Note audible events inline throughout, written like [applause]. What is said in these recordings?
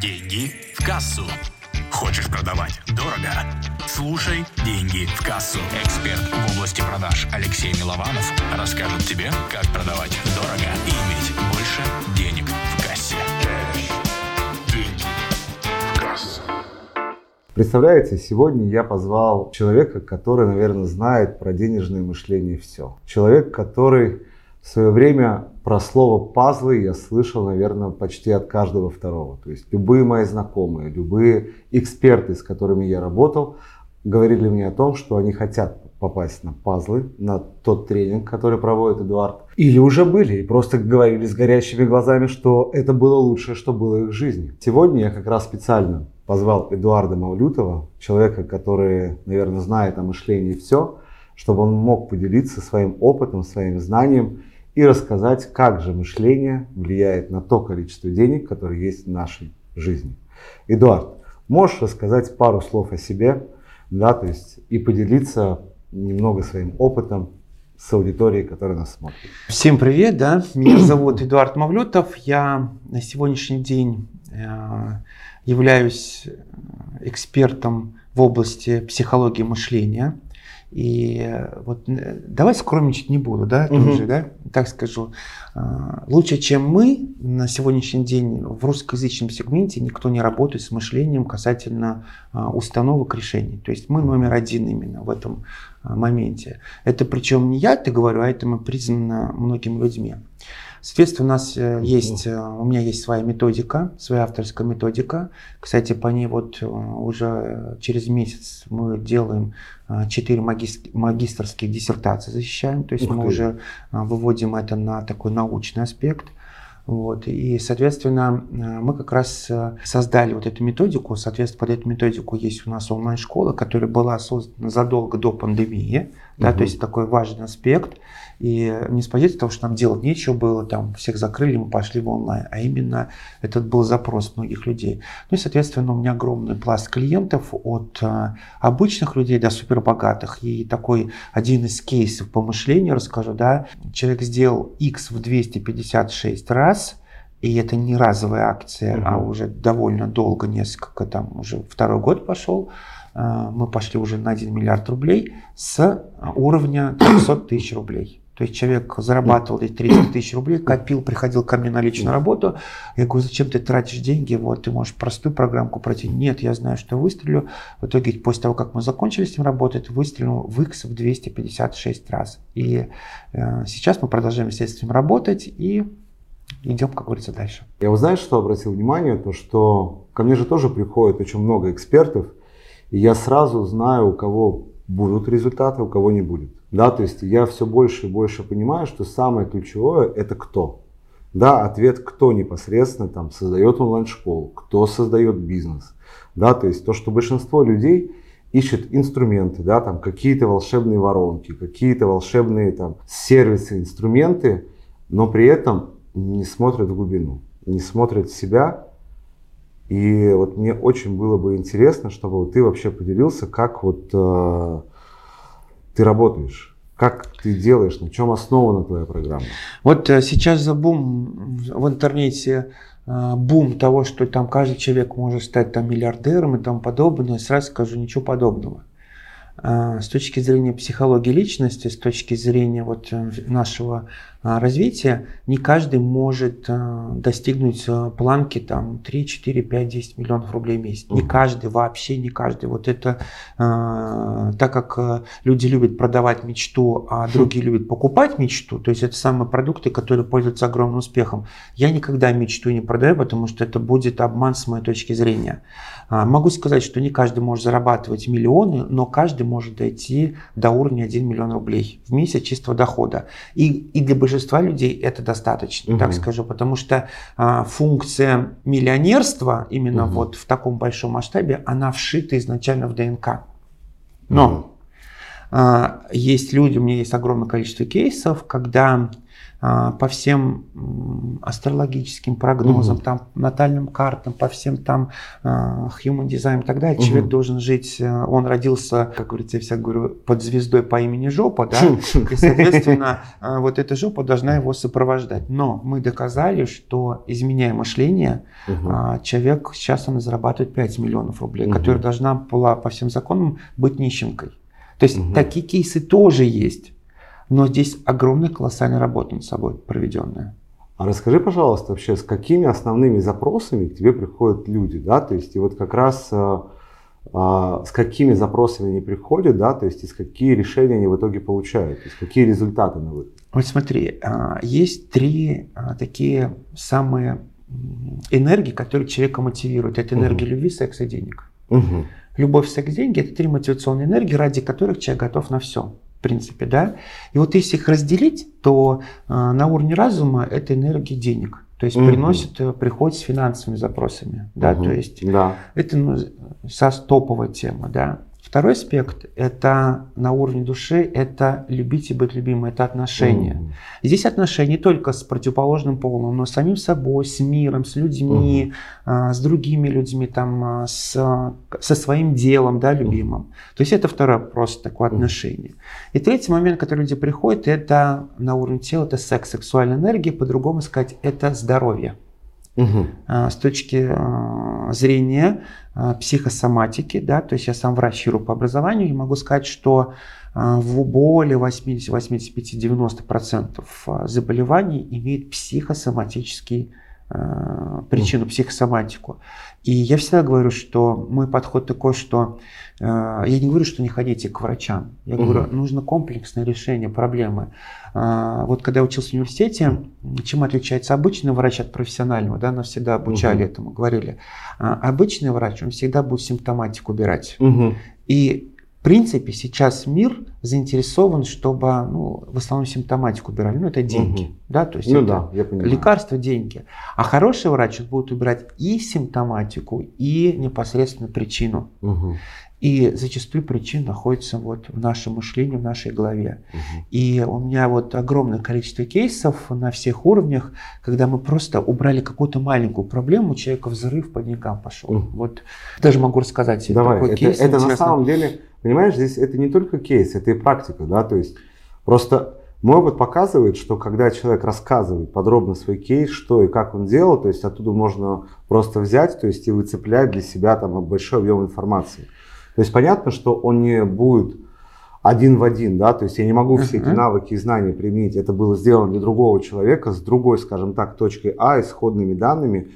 Деньги в кассу. Хочешь продавать дорого? Слушай «Деньги в кассу». Эксперт в области продаж Алексей Милованов расскажет тебе, как продавать дорого и иметь больше денег в кассе. Деньги в кассу. Представляете, сегодня я позвал человека, который, наверное, знает про денежное мышление все. Человек, который в свое время про слово пазлы я слышал, наверное, почти от каждого второго. То есть любые мои знакомые, любые эксперты, с которыми я работал, говорили мне о том, что они хотят попасть на пазлы, на тот тренинг, который проводит Эдуард. Или уже были и просто говорили с горящими глазами, что это было лучшее, что было в их жизни. Сегодня я как раз специально позвал Эдуарда Мавлютова, человека, который, наверное, знает о мышлении все, чтобы он мог поделиться своим опытом, своим знанием и рассказать, как же мышление влияет на то количество денег, которые есть в нашей жизни. Эдуард, можешь рассказать пару слов о себе, да, то есть и поделиться немного своим опытом с аудиторией, которая нас смотрит. Всем привет, да, меня [clears throat] зовут Эдуард Мавлютов, я на сегодняшний день э, являюсь экспертом в области психологии мышления. И вот давай скромничать не буду, да, угу. тоже, да, так скажу. Лучше, чем мы, на сегодняшний день в русскоязычном сегменте никто не работает с мышлением касательно установок решений. То есть мы номер один именно в этом моменте. Это причем не я это говорю, а это мы признано многими людьми. Соответственно, у нас э, есть, э, у меня есть своя методика, своя авторская методика. Кстати, по ней вот э, уже через месяц мы делаем 4 магистрских диссертации защищаем. То есть Ух мы ты. уже выводим это на такой научный аспект. Вот. И, соответственно, мы как раз создали вот эту методику. Соответственно, под эту методику есть у нас онлайн-школа, которая была создана задолго до пандемии. Да, угу. То есть такой важный аспект. И не с позиции того, что нам делать нечего было, там всех закрыли, мы пошли в онлайн, а именно этот был запрос многих людей. Ну и, соответственно, у меня огромный пласт клиентов от а, обычных людей до супербогатых. И такой один из кейсов по мышлению расскажу, да, человек сделал X в 256 раз, и это не разовая акция, угу. а уже довольно долго, несколько, там уже второй год пошел. А, мы пошли уже на 1 миллиард рублей с уровня 300 тысяч рублей. То есть человек зарабатывал эти 300 тысяч рублей, копил, приходил ко мне на личную работу. Я говорю, зачем ты тратишь деньги? Вот ты можешь простую программку пройти. Нет, я знаю, что выстрелю. В итоге, после того, как мы закончили с ним работать, выстрелил в X в 256 раз. И э, сейчас мы продолжаем с этим работать и идем, как говорится, дальше. Я вот знаешь, что обратил внимание? То, что ко мне же тоже приходит очень много экспертов, и я сразу знаю, у кого будут результаты, у кого не будет. Да, то есть я все больше и больше понимаю, что самое ключевое это кто. Да, ответ кто непосредственно там создает онлайн-школу, кто создает бизнес. Да, то есть то, что большинство людей ищет инструменты, да, там какие-то волшебные воронки, какие-то волшебные там сервисы, инструменты, но при этом не смотрят в глубину, не смотрят в себя. И вот мне очень было бы интересно, чтобы ты вообще поделился, как вот э, ты работаешь? Как ты делаешь? На чем основана твоя программа? Вот э, сейчас за бум в интернете э, бум того, что там каждый человек может стать там миллиардером и тому подобное, сразу скажу, ничего подобного. Э, с точки зрения психологии личности, с точки зрения вот нашего развития, не каждый может а, достигнуть а, планки там 3, 4, 5, 10 миллионов рублей в месяц. Не каждый, вообще не каждый. Вот это, так как люди любят продавать мечту, а другие любят покупать мечту, то есть это самые продукты, которые пользуются огромным успехом. Я никогда мечту не продаю, потому что это будет обман с моей точки зрения. Могу сказать, что не каждый может зарабатывать миллионы, но каждый может дойти до уровня 1 миллион рублей в месяц чистого дохода. И, и для большинства большинства людей это достаточно, угу. так скажу, потому что а, функция миллионерства именно угу. вот в таком большом масштабе, она вшита изначально в ДНК. Но угу. а, есть люди, у меня есть огромное количество кейсов, когда по всем астрологическим прогнозам, угу. там, натальным картам, по всем там а, human design и так далее. Угу. Человек должен жить, э, он родился, как говорится, я всегда говорю, под звездой по имени Жопа, да, и, соответственно, а, вот эта жопа должна его сопровождать. Но мы доказали, что изменяя мышление, угу. человек сейчас он зарабатывает 5 миллионов рублей, угу. которая должна была по всем законам быть нищенкой. То есть угу. такие кейсы тоже есть. Но здесь огромная колоссальная работа над собой проведенная. А расскажи, пожалуйста, вообще, с какими основными запросами к тебе приходят люди, да, то есть и вот как раз а, а, с какими запросами они приходят, да, то есть и с какие решения они в итоге получают, то есть какие результаты на выход. Вот смотри, а, есть три а, такие самые энергии, которые человека мотивируют. Это энергия угу. любви, секса и денег. Угу. Любовь, секс, деньги – это три мотивационные энергии, ради которых человек готов на все принципе, да. И вот если их разделить, то э, на уровне разума это энергия денег. То есть угу. приносит, э, приходит с финансовыми запросами, да, угу. то есть да. это ну, со топовая тема, да. Второй аспект – это на уровне души, это любить и быть любимым, это отношения. Mm. Здесь отношения не только с противоположным полом, но с самим собой, с миром, с людьми, mm. с другими людьми, там, а, с, со своим делом, да, любимым. Mm. То есть это второй просто такое отношение. И третий момент, который люди приходят, это на уровне тела, это секс, сексуальная энергия, по-другому сказать, это здоровье. Угу. С точки а, зрения а, психосоматики, да, то есть я сам врач по образованию, и могу сказать, что в более 80, 85, 90% заболеваний имеет психосоматический причину, психосоматику. И я всегда говорю, что мой подход такой, что я не говорю, что не ходите к врачам. Я угу. говорю, нужно комплексное решение проблемы. Э, вот когда я учился в университете, чем отличается обычный врач от профессионального, да, нас всегда обучали угу. этому, говорили. Э, обычный врач, он всегда будет симптоматику убирать. Угу. И принципе, сейчас мир заинтересован, чтобы ну, в основном симптоматику убирали. Ну, это деньги. Угу. Да, то есть ну, это да, лекарства, деньги. А хороший врач будет убирать и симптоматику, и непосредственно причину. Угу. И зачастую причина находится вот в нашем мышлении, в нашей голове. Угу. И у меня вот огромное количество кейсов на всех уровнях, когда мы просто убрали какую-то маленькую проблему, у человека взрыв по деньгам пошел. Угу. Вот даже могу рассказать Давай, такой это, кейс. Это на самом деле, понимаешь, здесь это не только кейс, это и практика, да, то есть просто мой опыт показывает, что когда человек рассказывает подробно свой кейс, что и как он делал, то есть оттуда можно просто взять, то есть и выцеплять для себя там большой объем информации. То есть понятно, что он не будет один в один, да, то есть я не могу все эти навыки и знания применить. Это было сделано для другого человека с другой, скажем так, точкой А, исходными данными.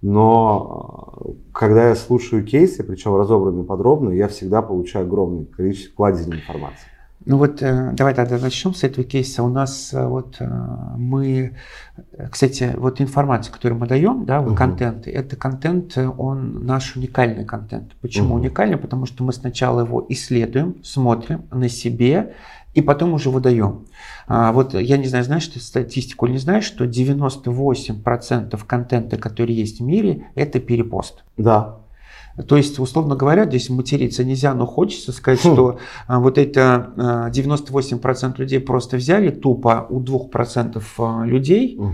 Но э, когда я слушаю кейсы, причем разобранные подробно, я всегда получаю огромное количество кладезей информации. Ну вот э, давай тогда начнем с этого кейса. У нас э, вот э, мы, кстати, вот информацию, которую мы даем, да, вот uh контент, это контент, он наш уникальный контент. Почему uh уникальный? Потому что мы сначала его исследуем, смотрим на себе, и потом уже выдаем. А, вот я не знаю, знаешь ты статистику или не знаешь, что 98% контента, который есть в мире, это перепост. Да. То есть, условно говоря, здесь материться нельзя, но хочется сказать, хм. что а, вот это 98% а, людей просто взяли тупо у 2% а, людей угу.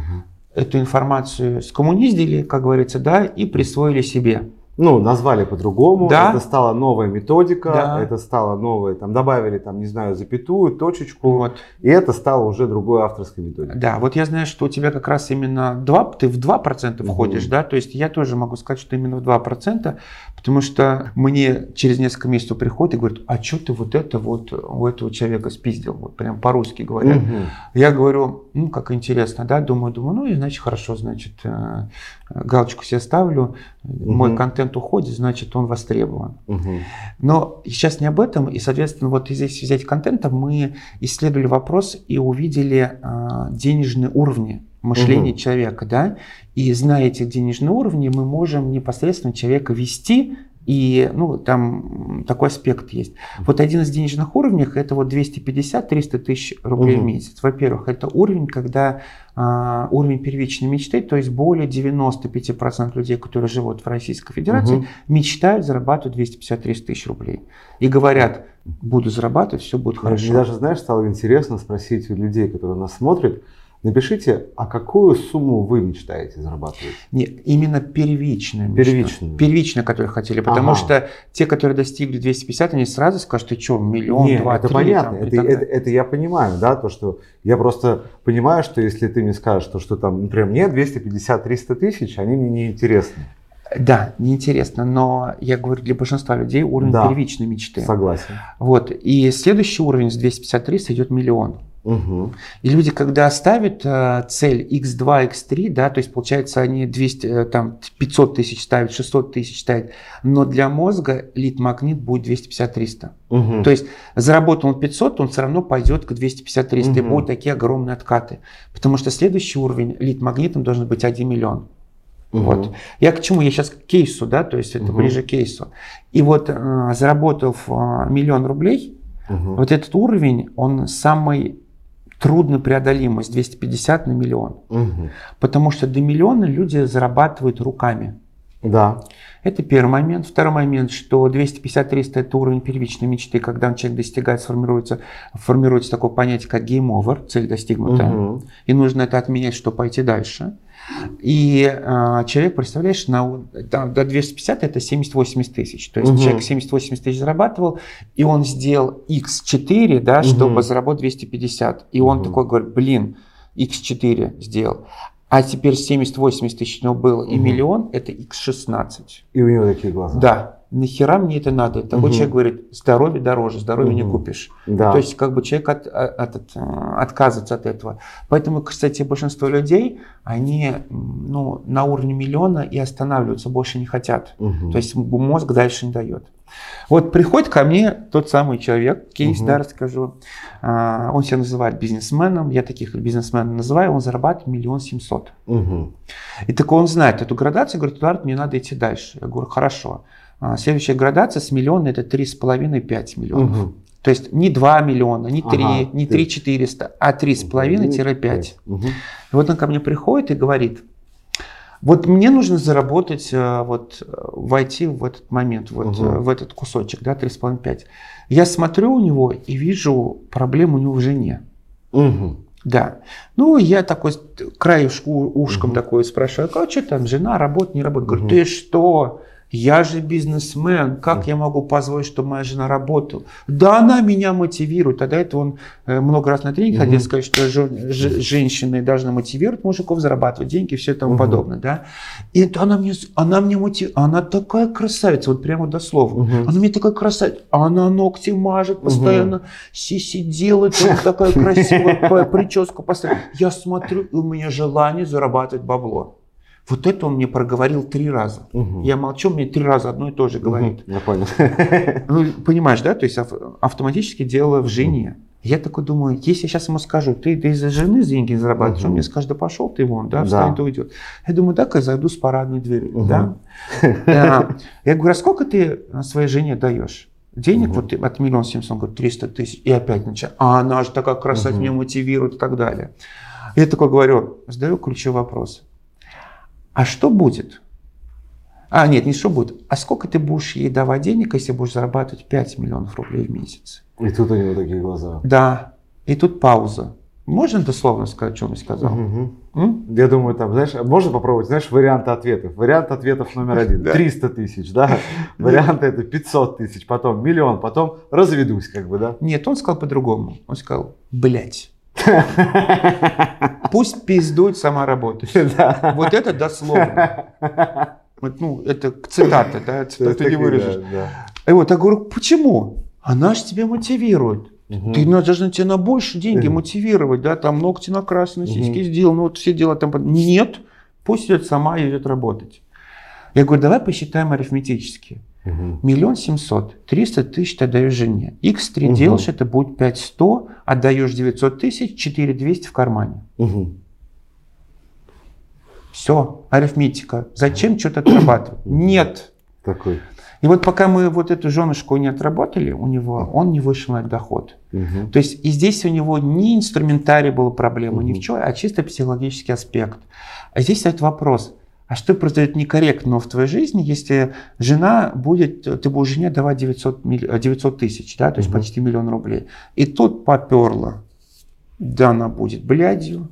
эту информацию скоммуниздили, как говорится, да, и присвоили себе ну, назвали по-другому, да. это стала новая методика, да. это стало новое, там, добавили, там, не знаю, запятую, точечку, вот. и это стало уже другой авторской методикой. Да, вот я знаю, что у тебя как раз именно 2, ты в 2% угу. входишь, да, то есть я тоже могу сказать, что именно в 2%, потому что мне через несколько месяцев приходит и говорит, а что ты вот это вот у этого человека спиздил, вот прям по-русски говорят. Угу. Я говорю, ну, как интересно, да, думаю, думаю, ну, и значит, хорошо, значит, э, галочку себе ставлю, угу. мой контент уходит, значит, он востребован. Угу. Но сейчас не об этом, и, соответственно, вот здесь взять контента, мы исследовали вопрос и увидели а, денежные уровни мышления угу. человека, да, и зная эти денежные уровни, мы можем непосредственно человека вести и ну, там такой аспект есть. Вот один из денежных уровней это вот 250-300 тысяч рублей угу. в месяц. Во-первых, это уровень, когда а, уровень первичной мечты, то есть более 95% людей, которые живут в Российской Федерации, угу. мечтают зарабатывать 250-300 тысяч рублей. И говорят, буду зарабатывать, все будет хорошо. Мне даже, знаешь, стало интересно спросить у людей, которые нас смотрят, Напишите, а какую сумму вы мечтаете зарабатывать? Нет, именно первичную. Первичную. Первичную, которую хотели. Потому Ага. что те, которые достигли 250, они сразу скажут, ты что, миллион, Не, два, это три, понятно, там, это, это, это я понимаю, да, то, что я просто понимаю, что если ты мне скажешь, то, что там, например, мне 250-300 тысяч, они мне не интересны. Да, неинтересно, но я говорю, для большинства людей уровень Да. первичной мечты. Согласен. Вот. И следующий уровень с 250-300 идет миллион. Мгм. И люди, когда ставят э, цель x2, x3, да, то есть получается они 200, э, там 500 тысяч ставят, 600 тысяч ставят, но для мозга лид-магнит будет 250-300. Мгм. То есть заработал он 500, он все равно пойдет к 250-300, и Мгм. будут такие огромные откаты. Потому что следующий уровень лид-магнитом должен быть 1 миллион. Мгм. Вот. Я к чему? Я сейчас к кейсу, да, то есть это Мгм. ближе к кейсу. И вот э, заработав э, миллион рублей, Мгм. вот этот уровень, он самый трудно преодолимый, с 250 на миллион. Мгм. Потому что до миллиона люди зарабатывают руками. Да. Это первый момент. Второй момент, что 250-300 это уровень первичной мечты, когда человек достигает, сформируется, формируется такое понятие, как game over, цель достигнута. Мгм. И нужно это отменять, чтобы пойти дальше. И э, человек, представляешь, на, там, до 250 это 70-80 тысяч. То есть Мгм. человек 70-80 тысяч зарабатывал, и он сделал x4, да, Мгм. чтобы заработать 250. И он Мгм. такой говорит, блин, x4 сделал. А теперь 70-80 тысяч у него было, и Мгм. миллион это x16. И у него такие глаза. Да, нахера мне это надо? Такой Мгм. человек говорит, здоровье дороже, здоровье не Мгм. купишь. Да. То есть как бы человек от, от- от- отказывается от этого. Поэтому, кстати, большинство людей, они ну, на уровне миллиона и останавливаются, больше не хотят. Мгм. То есть мозг дальше не дает. Вот приходит ко мне тот самый человек, кейс, Мгм. да, расскажу. А, он себя называет бизнесменом, я таких бизнесменов называю, он зарабатывает миллион семьсот. Мгм. И так он знает эту градацию, говорит, Эдуард, мне надо идти дальше. Я говорю, хорошо. А, Следующая градация с миллиона это 3,5-5 миллионов. Мгм. То есть не 2 миллиона, не 3, Ага, не ты- 3 400, а 3,5-5. Мгм. И вот он ко мне приходит и говорит, вот мне нужно заработать, э, вот э, войти в этот момент, вот э, в этот кусочек, да, 3,5-5. Я смотрю у него и вижу проблему у него в жене. Мгм. Да. Ну, я такой краешку ушком Мгм. такой спрашиваю, а что там, жена работает, не работает? Говорю, Мгм. ты что? Я же бизнесмен, как я могу позволить, чтобы моя жена работала? Да она меня мотивирует. Тогда это он э, много раз на тренинг Мгм. ходил, сказать, что женщины должны мотивировать мужиков зарабатывать деньги и все тому Мгм. подобное. Да? И это она мне, она мне мотивирует, она такая красавица, вот прямо дословно. Мгм. Она мне такая красавица, она ногти мажет постоянно, сиси делает, вот такая красивая [laughs] прическа постоянно. Я смотрю, у меня желание зарабатывать бабло. Вот это он мне проговорил три раза. Мгм. Я молчу, мне три раза одно и то же говорит. Мгм. Я понял. [laughs] Ну, понимаешь, да? То есть ав- автоматически дело в жене. Я такой думаю, если я сейчас ему скажу, ты, ты из-за жены деньги зарабатываешь, он Мгм. мне скажет, да пошел ты вон, да, Да. встанет и уйдет. Я думаю, так я зайду с парадной дверью, Мгм. да. А, [laughs] Я говорю, а сколько ты своей жене даешь? Денег Мгм. вот ты от миллиона семьсот, он говорит, 300 тысяч. И опять начинаю, а она же такая красавица, Мгм. меня мотивирует и так далее. Я такой говорю, задаю ключевой вопрос. А что будет? А, нет, не что будет. А сколько ты будешь ей давать денег, если будешь зарабатывать 5 миллионов рублей в месяц? И тут у него такие глаза. Да. И тут пауза. Можно дословно сказать, что он сказал? М? Я думаю, там, знаешь, можно попробовать, знаешь, варианты ответов. Вариант ответов номер один. Да. 300 тысяч, да. [laughs] Варианты это 500 тысяч, потом миллион, потом разведусь, как бы, да. Нет, он сказал по-другому. Он сказал, блять. Пусть пиздует сама работает. [laughs] Да. Вот это дословно. Вот, ну, это цитата, да, цитату не выражешь. да, да. И вот я говорю, почему? Она же тебя мотивирует. Мгм. Ты надо должна тебя на больше деньги мотивировать, да, там ногти накрасены, Мгм. сиськи сделаны, вот все дела там. Нет, пусть идет сама и идет работать. Я говорю, давай посчитаем арифметически. Мгм. Миллион семьсот, триста тысяч ты отдаешь жене. X3 Мгм. делаешь, это будет 500, отдаешь 900 тысяч, 4200 в кармане. Мгм. Все, арифметика. Зачем что-то отрабатывать? Нет. Такой. И вот пока мы вот эту женушку не отработали у него, он не вышел на доход. Мгм. То есть и здесь у него не инструментарий была проблема, ни Мгм. в чем, а чисто психологический аспект. А здесь стоит вопрос, а что произойдет некорректно в твоей жизни, если жена будет, ты будешь жене давать 900, милли- э, 900 тысяч, да, то есть Мгм. почти миллион рублей. И тут поперла. Да, она будет блядью,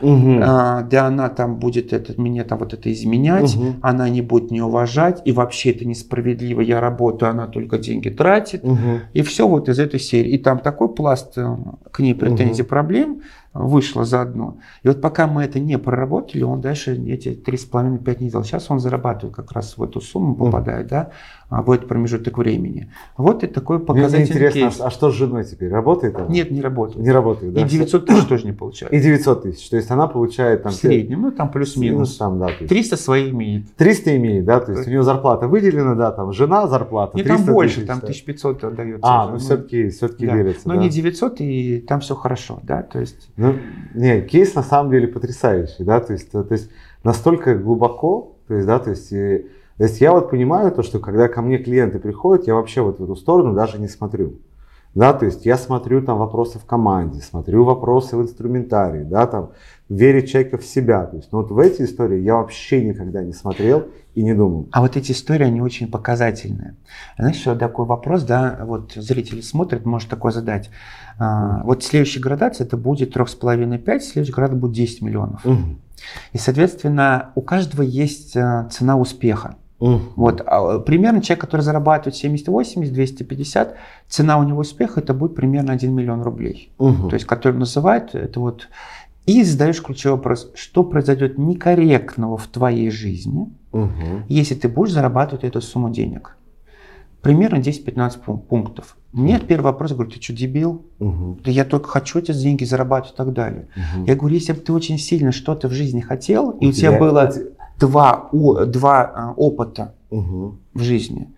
Мгм. а, да она там будет это, мне там вот это изменять, Мгм. она не будет не уважать, и вообще это несправедливо, я работаю, она только деньги тратит. Мгм. И все вот из этой серии. И там такой пласт э, к ней претензий, проблем вышло заодно. И вот пока мы это не проработали, он дальше эти 3,5-5 не делал. Сейчас он зарабатывает как раз в эту сумму, попадает, да, а, в этот промежуток времени. Вот и такой Мне показательный интересно, кейс. а, что с женой теперь? Работает она? Нет, не работает. Не работает, да? И 900 тысяч тоже не получает. И 900 тысяч. То есть она получает там... в среднем, ну там Ну, плюс-минус. там, да, то есть 300 свои имеет. 300 имеет, да, то есть у нее зарплата выделена, да, там жена зарплата. Не там 300 больше, тысяч, там да. 1500 отдается. А, уже, ну все-таки, все-таки да. делится, Но да. не 900, и там все хорошо, да, то есть... Ну, не, кейс на самом деле потрясающий, да, то есть, то, то есть настолько глубоко, то есть, да, то есть, и- то есть я вот понимаю то, что когда ко мне клиенты приходят, я вообще вот в эту сторону даже не смотрю. Да, то есть я смотрю там вопросы в команде, смотрю вопросы в инструментарии, да, там, верить человека в себя. То есть, ну вот в эти истории я вообще никогда не смотрел и не думал. А вот эти истории, они очень показательные. Знаешь, еще такой вопрос, да, вот зрители смотрят, может такое задать. А, вот следующая градация, это будет 3,5-5, следующая градация будет 10 миллионов. Мгм. И, соответственно, у каждого есть а, цена успеха. Мгм. Вот, а, примерно человек, который зарабатывает 70-80, 250, цена у него успеха это будет примерно 1 миллион рублей. Мгм. То есть, который называют, это вот... И задаешь ключевой вопрос, что произойдет некорректного в твоей жизни, Мгм. если ты будешь зарабатывать эту сумму денег. Примерно 10-15 пун- пунктов. Мне первый вопрос, я говорю, ты что, дебил? Мгм. Да я только хочу эти деньги зарабатывать и так далее. Мгм. Я говорю, если бы ты очень сильно что-то в жизни хотел, и у, У тебя, тебя- было два, о- два а, опыта Мгм. в жизни,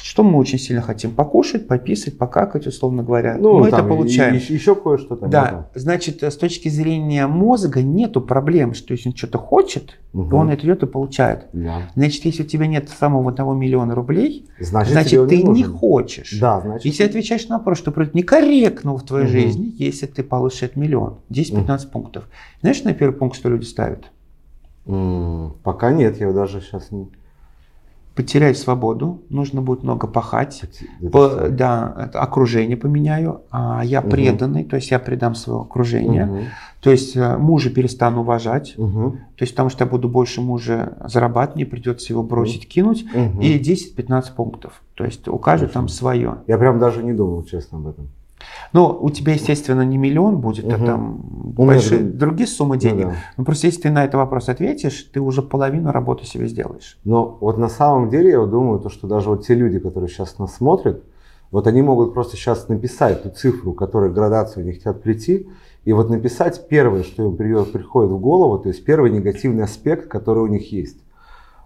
что мы очень сильно хотим? Покушать, пописать, покакать, условно говоря. Ну, мы это получаем. и- и- еще кое-что там. Да, значит, с точки зрения мозга нету проблем, что если он что-то хочет, Мгм. то он это идет и получает. Да. Значит, если у тебя нет самого одного миллиона рублей, Значит, значит, ты не, нужен. хочешь. Да, значит. Если отвечаешь на вопрос, что некорректно в твоей Мгм. жизни, если ты получишь этот миллион, 10-15 пунктов. Знаешь, на первый пункт, что люди ставят? Пока нет, я даже сейчас не. Потерять свободу, нужно будет много пахать. Это По- что? да, это окружение поменяю, а я Мгм. преданный, то есть я предам свое окружение, Мгм. то есть э, мужа перестану уважать, Мгм. то есть потому что я буду больше мужа зарабатывать, мне придется его бросить, кинуть, Мгм. и 10-15 пунктов, то есть у каждого там свое. Я прям даже не думал, честно, об этом. Но у тебя, естественно, не миллион будет, а Мгм. там У меня большие, друг- другие суммы Ну денег. да. Но просто если ты на этот вопрос ответишь, ты уже половину работы себе сделаешь. Но вот на самом деле я думаю, то, что даже вот те люди, которые сейчас нас смотрят, вот они могут просто сейчас написать ту цифру, которую градацию они хотят прийти, и вот написать первое, что им придет, приходит в голову, то есть первый негативный аспект, который у них есть.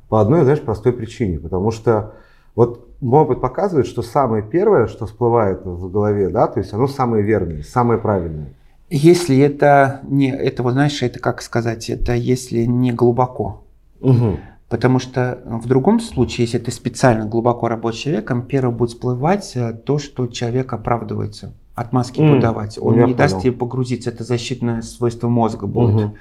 По одной, знаешь, простой причине, потому что вот мой опыт показывает, что самое первое, что всплывает в голове, да, то есть оно самое верное, самое правильное. Если это не, это вот знаешь, это как сказать, это если не глубоко. Мгм. Потому что в другом случае, если ты специально глубоко работаешь с человеком, первое будет всплывать э, то, что человек оправдывается. Отмазки М, подавать. Он я не даст понял. тебе погрузиться. Это защитное свойство мозга будет. Мгм.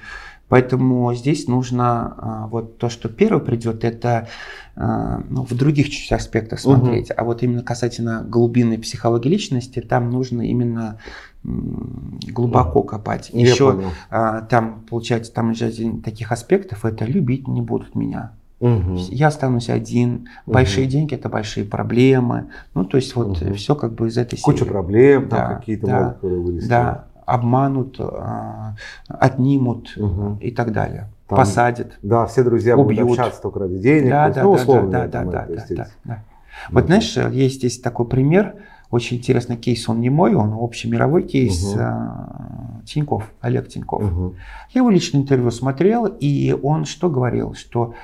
Поэтому здесь нужно а, вот то, что первое придет, это а, ну, в других чуть аспектах смотреть. А вот именно касательно глубинной психологии личности, там нужно именно глубоко копать. Я Еще понял. а, там, получается, там же один таких аспектов, это любить не будут меня. Мгм. Я останусь один, большие деньги это большие проблемы. Ну, то есть вот Мгм. все как бы из этой Куча серии. проблем, там Да, какие-то да, могут, вылезти. Да, обманут, а, отнимут Мгм. и так далее. Там Посадят. Да, все друзья Убьют. будут общаться только ради денег. Да, то есть, да, ну, да, условно, да, да, да, да, да, да. Вот знаешь, есть здесь такой пример, очень интересный кейс, он не мой, он общемировой кейс Мгм. а, Тиньков, Олег Тиньков. Мгм. Я его личное интервью смотрел, и он что говорил, что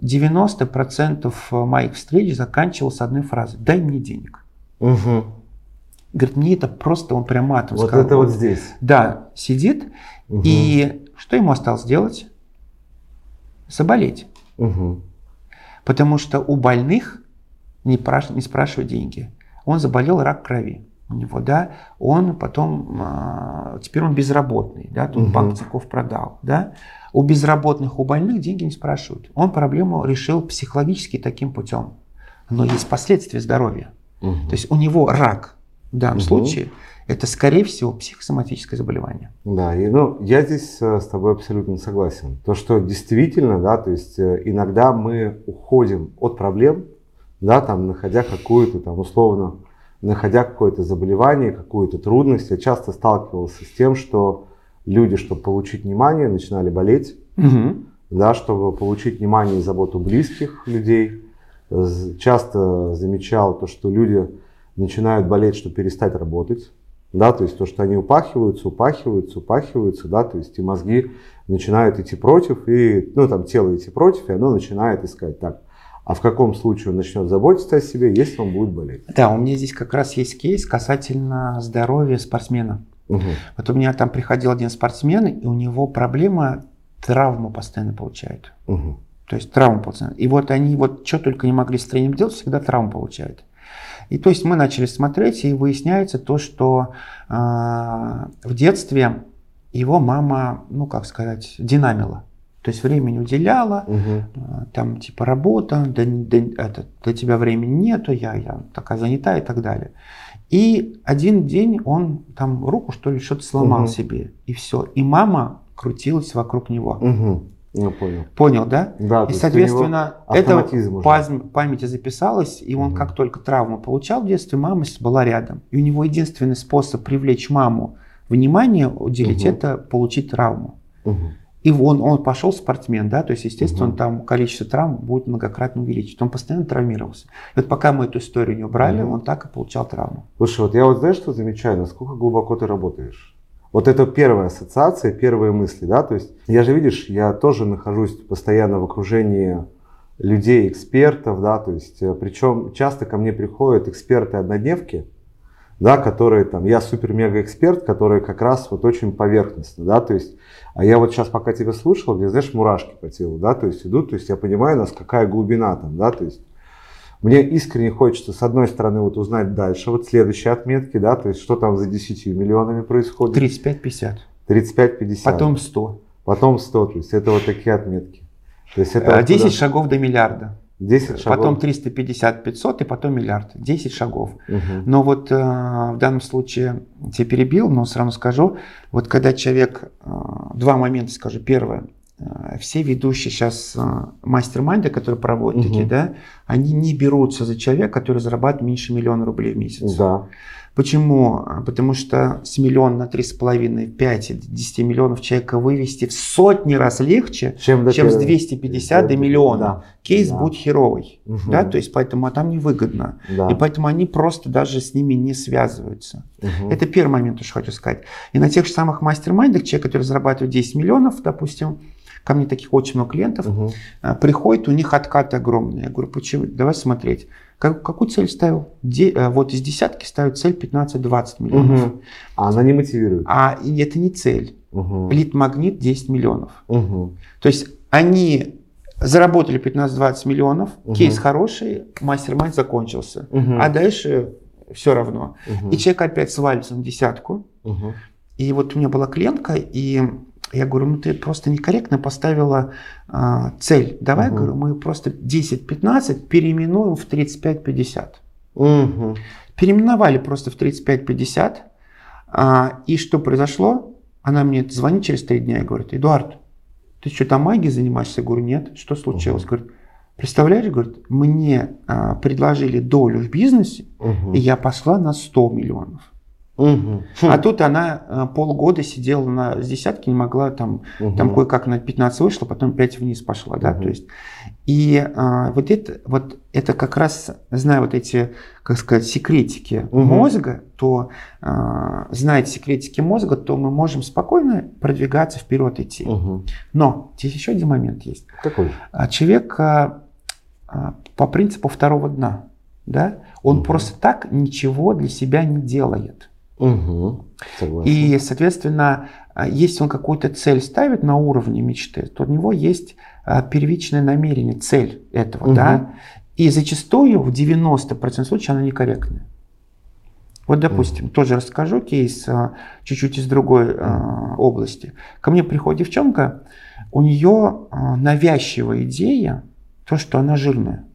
90% моих встреч заканчивался одной фразой «дай мне денег». Мгм. Говорит, мне это просто, он прям матом Вот сказал. это вот здесь. Да, сидит, Мгм. и что ему осталось делать? Заболеть. Мгм. Потому что у больных не, праш- не спрашивают деньги. Он заболел рак крови. У него, да, он потом, а, теперь он безработный, да, тут Мгм. банк Тинькофф продал, да. У безработных, у больных деньги не спрашивают. Он проблему решил психологически таким путем. Но есть последствия здоровья. Мгм. То есть у него рак, в данном Мгм. случае, это, скорее всего, психосоматическое заболевание. Да, и, ну, я здесь э, с тобой абсолютно согласен. То, что действительно, да, то есть э, иногда мы уходим от проблем, да, там, находя какую-то, там, условно, находя какое-то заболевание, какую-то трудность. Я часто сталкивался с тем, что люди, чтобы получить внимание, начинали болеть, да, чтобы получить внимание и заботу близких людей. Часто замечал то, что люди начинают болеть, чтобы перестать работать. Да, то есть то, что они упахиваются, упахиваются, упахиваются, да, то есть и мозги начинают идти против, и, ну, там, тело идти против, и оно начинает искать так. А в каком случае он начнет заботиться о себе, если он будет болеть? Да, у меня здесь как раз есть кейс касательно здоровья спортсмена. Мгм. Вот у меня там приходил один спортсмен, и у него проблема травму постоянно получает. Мгм. То есть травму постоянно. И вот они вот что только не могли с тренером делать, всегда травму получают. И то есть мы начали смотреть, и выясняется то, что а, в детстве его мама, ну как сказать, динамила. То есть времени уделяла, а, там типа работа, да, да, это, для тебя времени нету, я, я такая занята и так далее. И один день он там руку что ли что-то сломал Мгм. себе, и все. И мама крутилась вокруг него. Мгм. Я понял. Понял, да? Да, И, соответственно, это паз- памяти записалось, и он Мгм. как только травму получал в детстве, мама была рядом. И у него единственный способ привлечь маму внимание уделить, Мгм. это получить травму. Мгм. И он, он пошел спортсмен, да, то есть, естественно, Мгм. там количество травм будет многократно увеличить. Он постоянно травмировался. И вот пока мы эту историю не убрали, Мгм. он так и получал травму. Слушай, вот я вот знаешь, что замечаю, насколько глубоко ты работаешь. Вот это первая ассоциация, первые мысли, да, то есть я же, видишь, я тоже нахожусь постоянно в окружении людей, экспертов, да, то есть причем часто ко мне приходят эксперты-однодневки, да, которые там, я супер-мега-эксперт, которые как раз вот очень поверхностно, да, то есть, а я вот сейчас пока тебя слушал, мне, знаешь, мурашки по телу, да, то есть идут, то есть я понимаю, у нас какая глубина там, да, то есть мне искренне хочется, с одной стороны, вот узнать дальше, вот следующие отметки, да, то есть что там за 10 миллионами происходит. 35-50. 35-50. Потом 100. Потом 100, то есть это вот такие отметки. То есть это А, вот 10 куда- шагов до миллиарда. 10 шагов. Потом 350-500 и потом миллиард. 10 шагов. Мгм. Но вот э, в данном случае тебя перебил, но сразу скажу, вот когда человек, э, два момента скажу. Первое, все ведущие сейчас э, мастер-майнды, которые проводят Мгм. такие, да, они не берутся за человека, который зарабатывает меньше миллиона рублей в месяц. Да. Почему? А, Потому что с миллиона на три с половиной, 5, 10 миллионов человека вывести в сотни раз легче, Чем, до чем с первого- 250 до миллиона. Да. Кейс Да. будет херовый. Мгм. Да, то есть поэтому а там невыгодно. Да. И поэтому они просто даже с ними не связываются. Мгм. Это первый момент, что хочу сказать. И на тех же самых мастер-майндах человек, который зарабатывает 10 миллионов, допустим, ко мне таких очень много клиентов, а, приходит, у них откаты огромные. Я говорю, почему? Давай смотреть. Как- какую цель ставил? Де- а, вот из десятки ставят цель 15-20 миллионов. Мгм. А она не мотивирует. А и это не цель. Мгм. Лид-магнит 10 миллионов. Мгм. То есть они заработали 15-20 миллионов, Мгм. кейс хороший, мастер-майнд закончился. Мгм. А дальше все равно. Мгм. И человек опять свалится на десятку. Мгм. И вот у меня была клиентка, и я говорю, ну ты просто некорректно поставила а, цель. Давай, Мгм. говорю, мы просто 10-15 переименуем в 35-50. Мгм. Переименовали просто в 35-50. а, и что произошло? Она мне звонит через три дня и говорит, Эдуард, ты что, там магией занимаешься? Я говорю, нет. Что случилось? Говорит, представляешь, говорит, мне а, предложили долю в бизнесе, Мгм. и я пошла на 100 миллионов. Мгм. А тут она э, полгода сидела на с десятки, не могла там, Мгм. там кое-как на 15 вышла, потом 5 вниз пошла, да, Мгм. то есть. И а, вот это, вот это как раз, зная вот эти, как сказать, секретики Мгм. мозга, то а, зная эти секретики мозга, то мы можем спокойно продвигаться вперед идти. Мгм. Но здесь еще один момент есть. Какой? А Человек а, а, по принципу второго дна, да, он Мгм. просто так ничего для себя не делает. Согласен. И, соответственно, а, если он какую-то цель ставит на уровне мечты, то у него есть а, первичное намерение, цель этого, Мгм. да. И зачастую в 90% случаев она некорректная. Вот, допустим, тоже расскажу кейс а, чуть-чуть из другой области. Ко мне приходит девчонка, у нее навязчивая идея, то, что она жирная.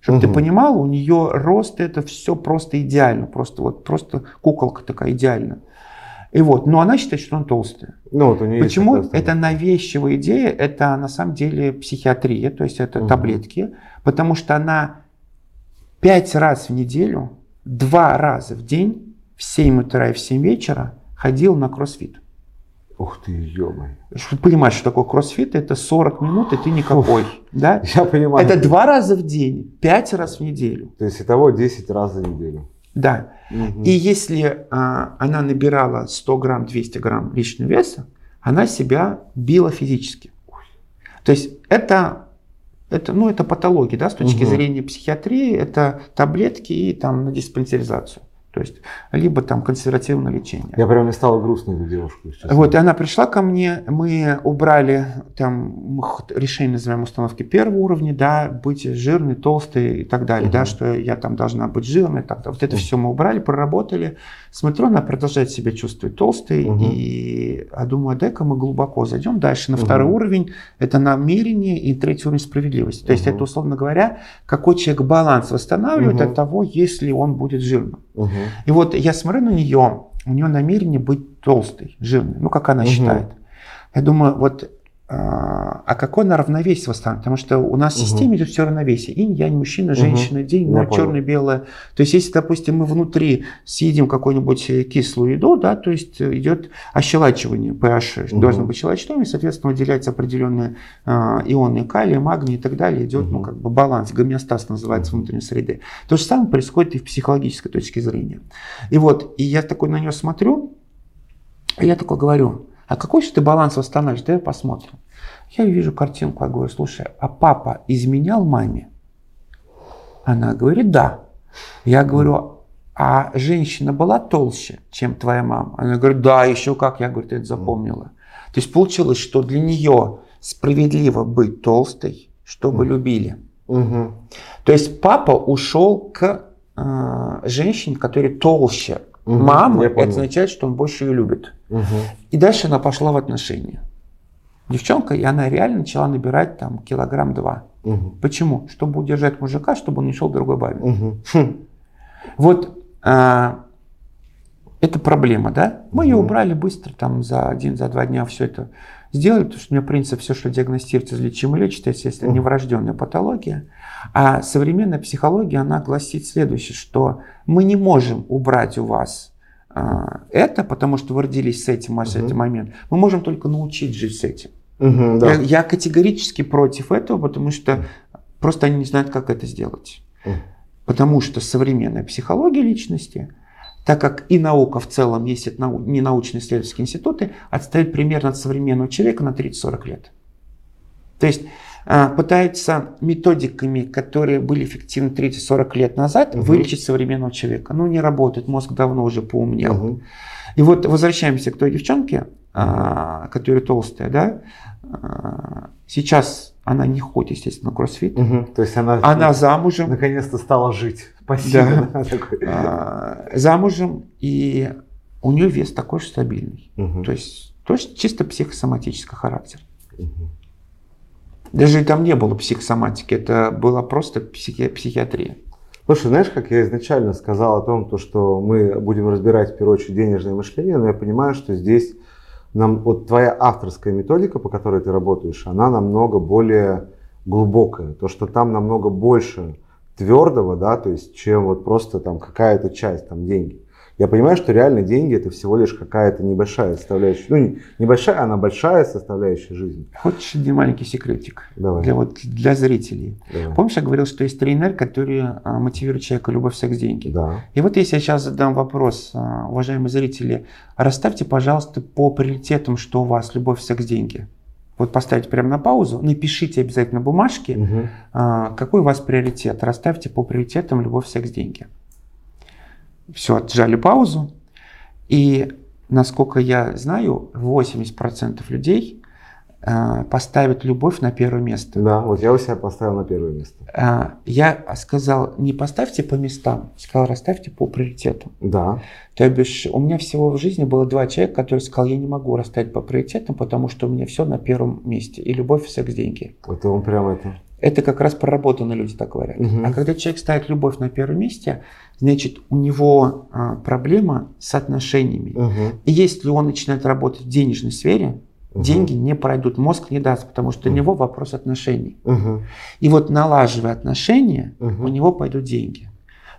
Чтобы Мгм. ты понимал, у нее рост это все просто идеально, просто вот просто куколка такая идеальная. И вот, но она считает, что она толстая. Ну, вот у нее есть Почему? такая Это навязчивая идея, это на самом деле психиатрия, то есть это Мгм. таблетки, потому что она пять раз в неделю, два раза в день, в 7 утра и в 7 вечера ходил на кроссфит. Ух ты, ё-моё. Чтобы понимать, что такое кроссфит, это 40 минут, и ты никакой. Да? Я понимаю. Это два раза в день, пять раз в неделю. То есть итого 10 раз за неделю. Да. Мгм. И если а, она набирала 100 грамм, 200 грамм лишнего веса, она себя била физически. То есть это, это, ну, это патология, да, с точки Мгм. зрения психиатрии, это таблетки и там на диспансеризацию. То есть, либо там консервативное лечение. Я прям не стала грустно эту девушку. честно. Вот, и она пришла ко мне, мы убрали там решение, называем установки первого уровня, да, быть жирной, толстой и так далее, да, Мгм. что я там должна быть жирной, так, вот это все мы убрали, проработали. Смотрю, она продолжает себя чувствовать толстой, Мгм. и а думаю, а дай-ка мы глубоко зайдем дальше на Мгм. второй уровень, это намерение и третий уровень справедливости. То есть Мгм. это, условно говоря, какой человек баланс восстанавливает Мгм. от того, если он будет жирным. Мгм. И вот я смотрю на нее, у нее намерение быть толстой, жирной, ну как она Мгм. считает. Я думаю, вот а, какое на равновесие восстанавливает? Потому что у нас в системе идет все равновесие. Инь, янь, мужчина, женщина, день, Я ночь, черное, белое. То есть, если, допустим, мы внутри съедим какую-нибудь э, кислую еду, да, то есть э, идет ощелачивание, pH Мгм. должен быть щелочной, и, соответственно, выделяются определенные а, ионы калия, магний и так далее. Идет, ну, Мгм. как бы баланс, гомеостаз называется внутренней среды. То же самое происходит и в психологической точке зрения. И вот, и я такой на нее смотрю, и я такой говорю, а какой же ты баланс восстанавливаешь? Давай посмотрим. Я вижу картинку, я говорю, слушай, а папа изменял маме? Она говорит, да. Я говорю, а женщина была толще, чем твоя мама? Она говорит, да, еще как. Я говорю, ты это запомнила. То есть получилось, что для нее справедливо быть толстой, чтобы любили. Мгм. То есть папа ушел к э, женщине, которая толще Мгм, мамы. Это означает, что он больше ее любит. Мгм. И дальше она пошла в отношения. Девчонка, и она реально начала набирать там килограмм два. Мгм. Почему? Чтобы удержать мужика, чтобы он не шел другой бабе. Хм. Вот а, это проблема, да? Мы ее Мгм. убрали быстро, там за один, за два дня все это сделали, потому что у меня принцип, все, что диагностируется, излечимо лечится, если Мгм. не врожденная патология. А современная психология, она гласит следующее, что мы не можем убрать у вас а, это, потому что вы родились с этим, а с Мгм. этим момент. Мы можем только научить жить с этим. Мгм, да. Я, я категорически против этого, потому что просто они не знают, как это сделать. Мгм. Потому что современная психология личности, так как и наука в целом, есть это нау- не научно-исследовательские институты, отстает примерно от современного человека на 30-40 лет. То есть а, пытаются методиками, которые были эффективны 30-40 лет назад, Мгм. вылечить современного человека. Ну, не работает, мозг давно уже поумнел. Мгм. И вот возвращаемся к той девчонке, а, которая толстая, да. а, Сейчас она не ходит, естественно, на кроссфит. Мгм. То есть она, Она замужем, наконец-то стала жить. Спасибо. Да. [laughs] А, замужем, и у нее вес такой же стабильный. Мгм. То есть, то есть чисто психосоматический характер. Мгм. Даже там не было психосоматики, это была просто психи- психиатрия. Слушай, знаешь, как я изначально сказал о том, то, что мы будем разбирать в первую очередь денежное мышление, но я понимаю, что здесь нам вот твоя авторская методика, по которой ты работаешь, она намного более глубокая. То, что там намного больше твердого, да, то есть, чем вот просто там какая-то часть, там деньги. Я понимаю, что реально деньги это всего лишь какая-то небольшая составляющая, ну не- небольшая, она большая составляющая жизни. Хочешь один маленький секретик Давай. для, вот, для зрителей? Давай. Помнишь, я говорил, что есть тренер, который а, мотивирует человека любовь, секс, деньги? Да. И вот если я сейчас задам вопрос, а, уважаемые зрители, расставьте, пожалуйста, по приоритетам, что у вас любовь, секс, деньги. Вот поставьте прямо на паузу, напишите обязательно бумажки, а, какой у вас приоритет. Расставьте по приоритетам любовь, секс, деньги. Все, отжали паузу. И, насколько я знаю, 80% людей а, поставят любовь на первое место. Да, вот я у себя поставил на первое место. А, Я сказал, не поставьте по местам, сказал, расставьте по приоритетам. Да. То бишь, у меня всего в жизни было два человека, которые сказали, я не могу расставить по приоритетам, потому что у меня все на первом месте. И любовь, и секс, деньги. Это он прям это. Это как раз проработанные люди так говорят. Мгм. А когда человек ставит любовь на первом месте, значит, у него а, проблема с отношениями. Мгм. И если он начинает работать в денежной сфере, Мгм. деньги не пройдут, мозг не даст, потому что у Мгм. него вопрос отношений. Мгм. И вот налаживая отношения, Мгм. у него пойдут деньги.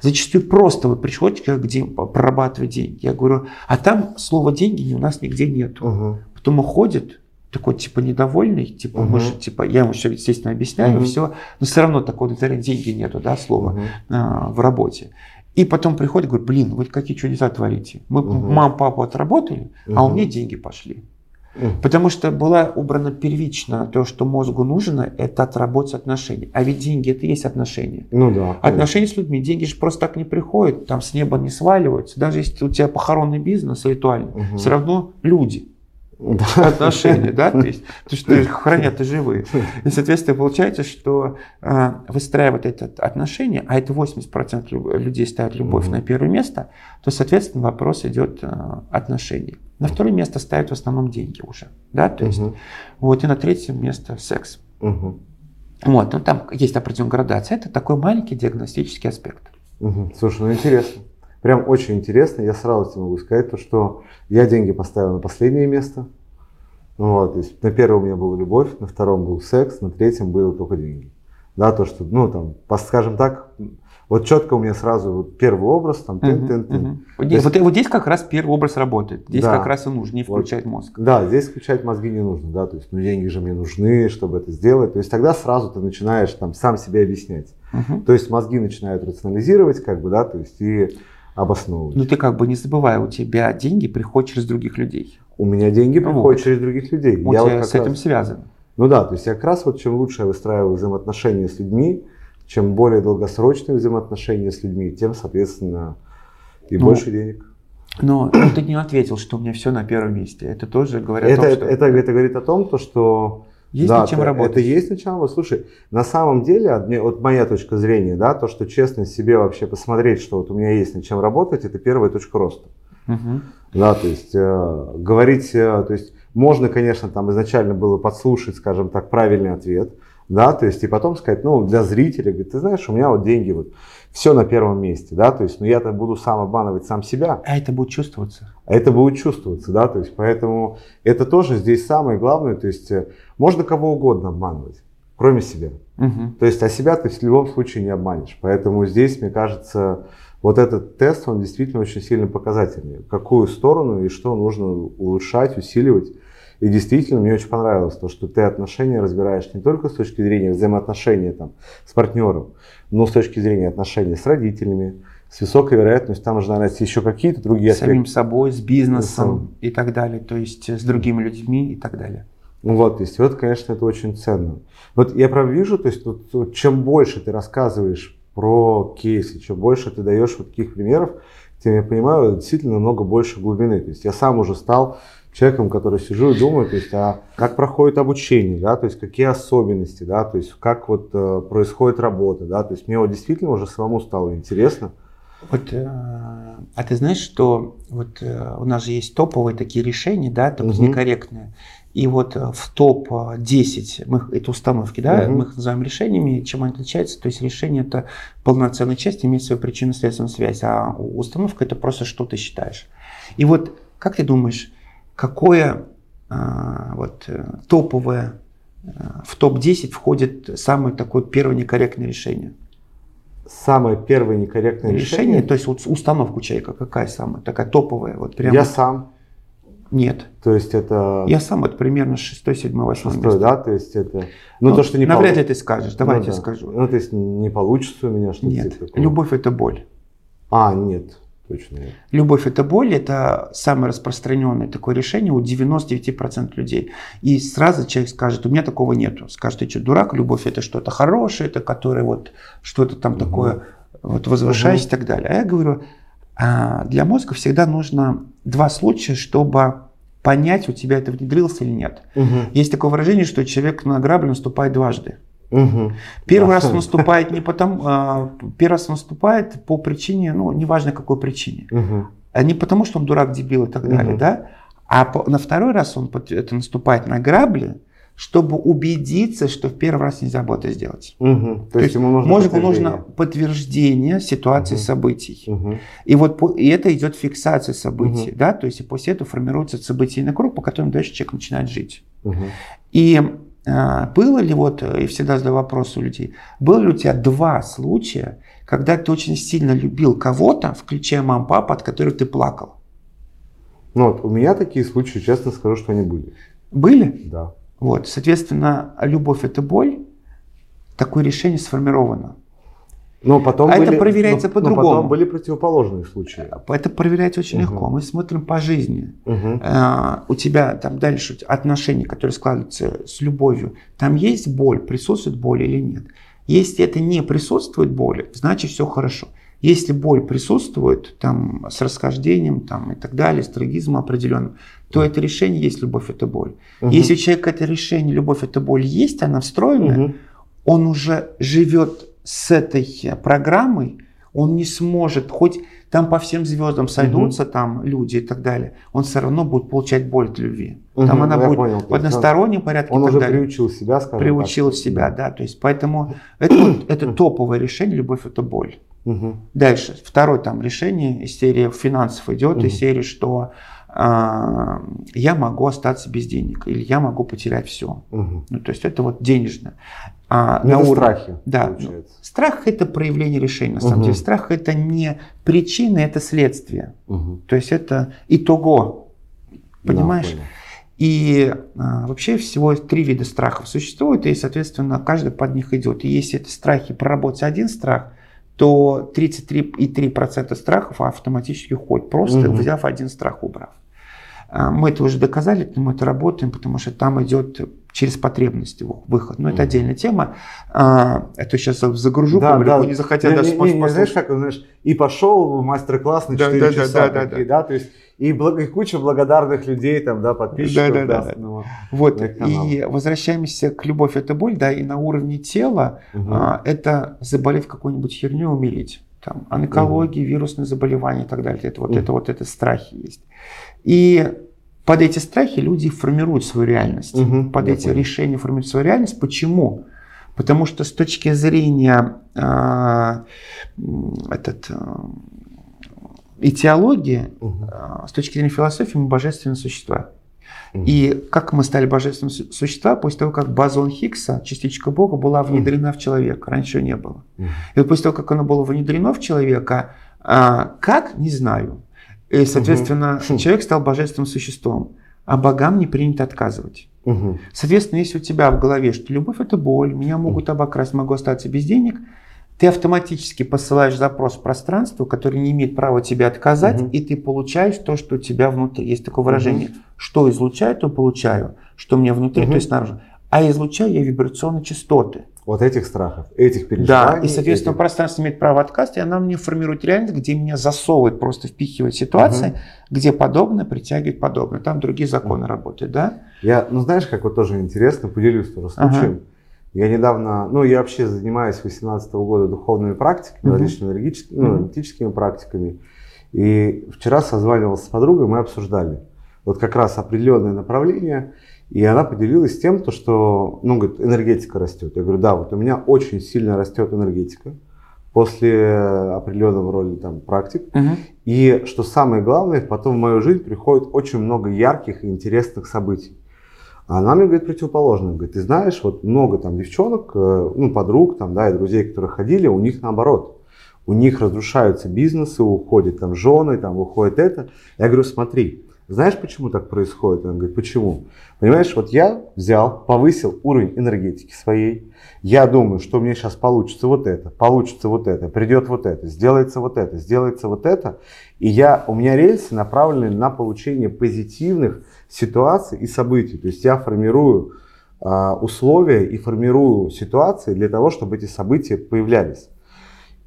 Зачастую просто вы приходите где прорабатывать деньги. Я говорю, а там слова деньги у нас нигде нету. Мгм. Потом уходит, такой типа недовольный, типа, Мгм. мы же, типа, я ему все, естественно, объясняю, Мгм. все, но все равно такого удовлетворения деньги нету, да, слова Мгм. а, в работе. И потом приходит, говорит, блин, вы какие чудеса творите. Мы Мгм. мам, папу отработали, а у меня деньги пошли. Мгм. Потому что была убрана первично то, что мозгу нужно, это отработать отношения. А ведь деньги это и есть отношения. Ну да. Отношения с людьми, деньги же просто так не приходят, там с неба не сваливаются. Даже если у тебя похоронный бизнес ритуальный, Мгм. все равно люди, Да. [laughs] отношения, да, то есть, то, что [laughs] хранят и живые. И, соответственно, получается, что э, выстраивать это отношение, а это 80% лю- людей ставят любовь Мгм. на первое место, то, соответственно, вопрос идет э, отношений. На второе место ставят в основном деньги уже, да, то есть, Мгм. вот, и на третье место секс. Мгм. Вот, ну там есть определенная градация, это такой маленький диагностический аспект. Мгм. Слушай, ну интересно. Прям очень интересно. Я сразу тебе могу сказать, то, что я деньги поставил на последнее место. Ну Вот, то есть на первом у меня была любовь, на втором был секс, на третьем было только деньги. Да, то, что, ну, там, скажем так, вот четко у меня сразу вот первый образ, там, тын, тын, тын. Вот, здесь, вот, вот здесь как раз первый образ работает. Здесь Да. как раз и нужно не Вот. включать мозг. Да, здесь включать мозги не нужно, да, то есть, ну, деньги же мне нужны, чтобы это сделать. То есть тогда сразу ты начинаешь там сам себе объяснять. Мгм. То есть мозги начинают рационализировать, как бы, да, то есть и обосновывать. Ну ты как бы не забывай, у тебя деньги приходят через других людей. У меня деньги Вот. приходят через других людей. У Я тебя вот с этим раз- связано. Ну да, то есть я как раз вот чем лучше я выстраиваю взаимоотношения с людьми, чем более долгосрочные взаимоотношения с людьми, тем, соответственно, и Ну, больше денег. Но ну, ты не ответил, что у меня все на первом месте. Это тоже говорит Это, о том, что это, это говорит о том, то, что есть да, над чем это, работать. это есть над чем работать. Слушай, на самом деле, вот моя точка зрения, да, то, что честно себе вообще посмотреть, что вот у меня есть над чем работать, это первая точка роста. Мгм. Да, то есть э, говорить, э, то есть можно, конечно, там изначально было подслушать, скажем так, правильный ответ, да, то есть и потом сказать, ну, для зрителя, говорит, ты знаешь, у меня вот деньги, вот, все на первом месте, да, то есть, ну, я-то буду сам обманывать сам себя, А это будет чувствоваться. а это будет чувствоваться, да, то есть, поэтому это тоже здесь самое главное, то есть, э, можно кого угодно обманывать, кроме себя. Мгм. То есть, а себя ты в любом случае не обманешь. Поэтому здесь, мне кажется, вот этот тест, он действительно очень сильно показательный. Какую сторону и что нужно улучшать, усиливать. И действительно, мне очень понравилось то, что ты отношения разбираешь не только с точки зрения взаимоотношений там, с партнером, но с точки зрения отношений с родителями, с высокой вероятностью, там же, наверное, еще какие-то другие С самим аспекты. собой, с бизнесом и так далее. То есть с другими людьми и так далее. Ну Вот, то есть вот, конечно, это очень ценно. Вот я прям вижу, то есть вот, вот чем больше ты рассказываешь про кейсы, чем больше ты даешь вот таких примеров, тем я понимаю действительно намного больше глубины. То есть я сам уже стал человеком, который сижу и думаю, то есть, а как проходит обучение, да, то есть какие особенности, да, то есть как вот э, происходит работа, да, то есть мне вот действительно уже самому стало интересно. Вот, э, а ты знаешь, что вот э, у нас же есть топовые такие решения, да, только Мгм. некорректные. И вот э, в топ-10, мы, их- это установки, да, Мгм. мы их называем решениями, чем они отличаются. То есть решение это полноценная часть, имеет свою причинно-следственную связь, а установка это просто что ты считаешь. И вот как ты думаешь, какое а, вот, э, топовое э, в топ-10 входит самое такое первое некорректное решение? Самое первое некорректное решение, решение, то есть вот установка у человека какая самая, такая топовая, вот прям. я сам, Нет, то есть это я сам вот примерно 6, 7, 8 шестой, да, то есть это, ну, то, что не Навряд ли ты скажешь, давай Ну я тебе да. скажу. Ну, то есть не получится у меня что-то Нет, типа такого. любовь это боль. А, нет, точно нет. Любовь это боль, это самое распространенное такое решение у 99% людей. И сразу человек скажет, у меня такого нету. Скажет, ты что, дурак, любовь это что-то хорошее, это которое вот что-то там Мгм. такое вот возвышаясь Мгм. и так далее. А я говорю, а, для мозга всегда нужно два случая, чтобы понять, у тебя это внедрилось или нет. Мгм. Есть такое выражение, что человек на грабли наступает дважды. Мгм. Первый Да. раз он [laughs] наступает не потому, а, первый раз наступает по причине, ну, неважно какой причине. Мгм. А не потому, что он дурак, дебил и так далее, Мгм. да? А по- на второй раз он это наступает на грабли, чтобы убедиться, что в первый раз нельзя было это сделать. Угу. То, То есть ему нужно Мозгу подтверждение. нужно подтверждение ситуации Мгм. событий. Мгм. И вот по- и это идет фиксация событий, Мгм. да, то есть и после этого формируется событийный круг, по которому дальше человек начинает жить. Мгм. И было ли вот, э, и всегда задаю вопрос у людей, было ли у тебя два случая, когда ты очень сильно любил кого-то, включая мам, папа, от которых ты плакал? Ну вот, у меня такие случаи, честно скажу, что они были. Были? Да. Вот, соответственно, любовь это боль, такое решение сформировано. Но потом А это были, проверяется но- по-другому. Но потом были противоположные случаи. Это проверять очень Мгм. легко. Мы смотрим по жизни. Мгм. А, у тебя там дальше отношения, которые складываются с любовью, там есть боль, присутствует боль или нет. Если это не присутствует боль, значит все хорошо. Если боль присутствует там, с расхождением там, и так далее, с трагизмом определенным, то это решение есть любовь, это боль. Мгм. Если у человека это решение, любовь, это боль есть, она встроенная, Мгм. он уже живет с этой э, программой, он не сможет, хоть там по всем звездам сойдутся там люди и так далее, он все равно будет получать боль от любви. Там Мгм, она я будет понял. В одностороннем порядке Он уже далее. приучил себя, скажем Приучил так. себя, да. То есть поэтому это, вот- это топовое решение, любовь это боль. Мгм. Дальше, второе там решение из серии финансов идет, Мгм. из серии, что я могу остаться без денег или я могу потерять все. Мгм. Ну, то есть это вот денежное. А, Ну, на это уровне- страхи, Да. получается. Страх это проявление решения. На самом Мгм. деле страх это не причина, это следствие. Мгм. То есть это итого. Да, Понимаешь? понял. И а, вообще всего три вида страхов существует, и, соответственно, каждый под них идет. И если это страхи проработать один страх, то 33,3% страхов автоматически уходит, просто Мгм. взяв один страх, убрав. А, Мы это уже доказали, мы это работаем, потому что там идет через потребности вы- выход. Но это отдельная тема. А, Это сейчас загружу Да, публику, да. не захотят Не- даже не- не, не, знаешь, как, знаешь, и пошел мастер-класс на Да, 4 да, да, часа, да, да, такие, да, то есть и, благ- и куча благодарных людей, там, да, подписчиков, Да, да, да, Вот, и возвращаемся к любовь это боль, да, и на уровне тела Мгм. а, это заболеть какой-нибудь херней, умереть. Там, онкология, вирусные заболевания и так далее. Это вот, Мгм. это вот это страхи есть. И под эти страхи люди формируют свою реальность. Мгм, под эти понял. решения формируют свою реальность. Почему? Потому что с точки зрения м, этот, а, этиологии, Мгм. а, с точки зрения философии, мы божественные существа. И как мы стали божественными су- существа после того, как бозон Хиггса, частичка Бога, была внедрена в человека. Раньше ее не было. И вот после того, как оно было внедрено в человека, а, как, не знаю. И, соответственно, Мгм. человек стал божественным существом. А богам не принято отказывать. Соответственно, если у тебя в голове, что любовь это боль, меня могут обокрасть, могу остаться без денег, ты автоматически посылаешь запрос в пространство, которое не имеет права тебе отказать, Мгм. и ты получаешь то, что у тебя внутри. Есть такое выражение. Что излучаю, то получаю. Что мне внутри, Мгм. то есть снаружи. А излучаю я вибрационные частоты. Вот этих страхов, этих Да, переживаний. и, соответственно, этих- пространство имеет право отказа, и она мне формирует реальность, где меня засовывает, просто впихивает ситуации, где подобное притягивает подобное. Там другие законы работают, да? Я, ну знаешь, как вот тоже интересно, поделюсь тоже Ага. Я недавно, ну я вообще занимаюсь с 18 года духовными практиками, Мгм. различными энергетическими, ну, энергетическими практиками. И вчера созванивался с подругой, мы обсуждали вот как раз определенное направление, и она поделилась тем, то, что, ну, говорит, энергетика растет. Я говорю, да, вот у меня очень сильно растет энергетика после определенного рода там практик. И что самое главное, потом в мою жизнь приходит очень много ярких и интересных событий. А она мне говорит противоположное. Говорит, ты знаешь, вот много там девчонок, э, ну, подруг там, да, и друзей, которые ходили, у них наоборот. У них разрушаются бизнесы, уходят там жены, там уходит это. Я говорю, смотри, знаешь, почему так происходит? Она говорит, почему? Понимаешь, вот я взял, повысил уровень энергетики своей. Я думаю, что у меня сейчас получится вот это, получится вот это, придет вот это, сделается вот это, сделается вот это. И я, у меня рельсы направлены на получение позитивных ситуаций и событий. То есть я формирую а, условия и формирую ситуации для того, чтобы эти события появлялись.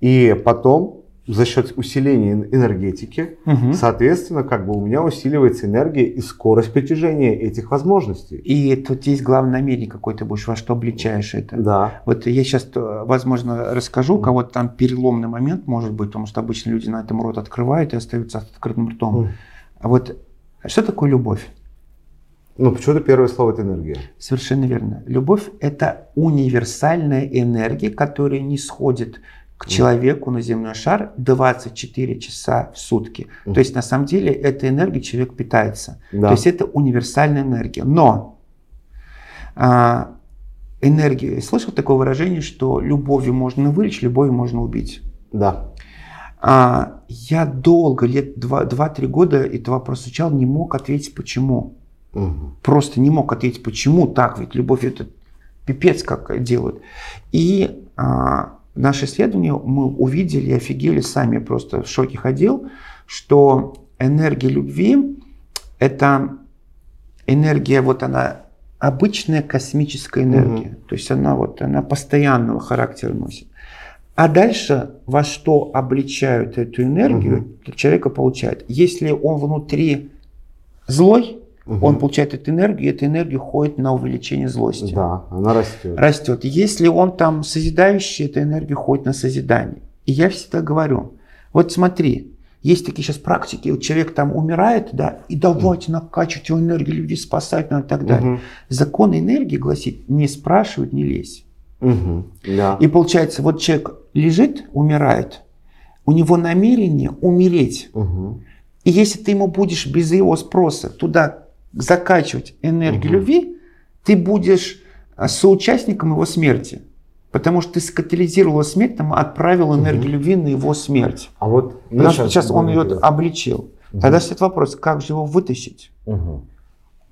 И потом за счет усиления эн- энергетики, Мгм. соответственно, как бы у меня усиливается энергия и скорость притяжения этих возможностей. И тут есть главное намерение, какой ты будешь, во что обличаешь это. Да. Вот я сейчас, возможно, расскажу, у кого-то там переломный момент может быть, потому что обычно люди на этом рот открывают и остаются с открытым ртом. Мгм. А вот что такое любовь? Ну, почему-то первое слово это энергия. Совершенно верно. Любовь – это универсальная энергия, которая не сходит к человеку на земной шар 24 часа в сутки. То есть на самом деле эта энергия человек питается. Да. То есть это универсальная энергия. Но а, энергия, слышал такое выражение, что любовью можно вылечить, любовью можно убить. Да. А, я долго, лет 2-3 года этот вопрос изучал, не мог ответить почему. Мгм. Просто не мог ответить, почему так, ведь любовь это пипец как делают. И а, наше исследование мы увидели и офигели сами, просто в шоке ходил, что энергия любви это энергия, вот она обычная космическая энергия. То есть она вот, она постоянного характера носит. А дальше во что обличают эту энергию, человека получает. Если он внутри злой, Мгм. он получает эту энергию, и эта энергия уходит на увеличение злости. Да, она растет. Растет. Если он там созидающий, эта энергия уходит на созидание. И я всегда говорю, вот смотри, есть такие сейчас практики, вот человек там умирает, да, и давайте накачивать его энергию, люди спасать надо и так далее. Мгм. Закон энергии гласит, не спрашивать, не лезь. Мгм. Да. И получается, вот человек лежит, умирает, у него намерение умереть. Мгм. И если ты ему будешь без его спроса туда закачивать энергию Мгм. любви, ты будешь а, соучастником его смерти. Потому что ты скатализировал его смерть, там, отправил энергию любви на его смерть. А вот Потому что сейчас сейчас он ее интересно. обличил. Тогда стоит вопрос, как же его вытащить? Мгм.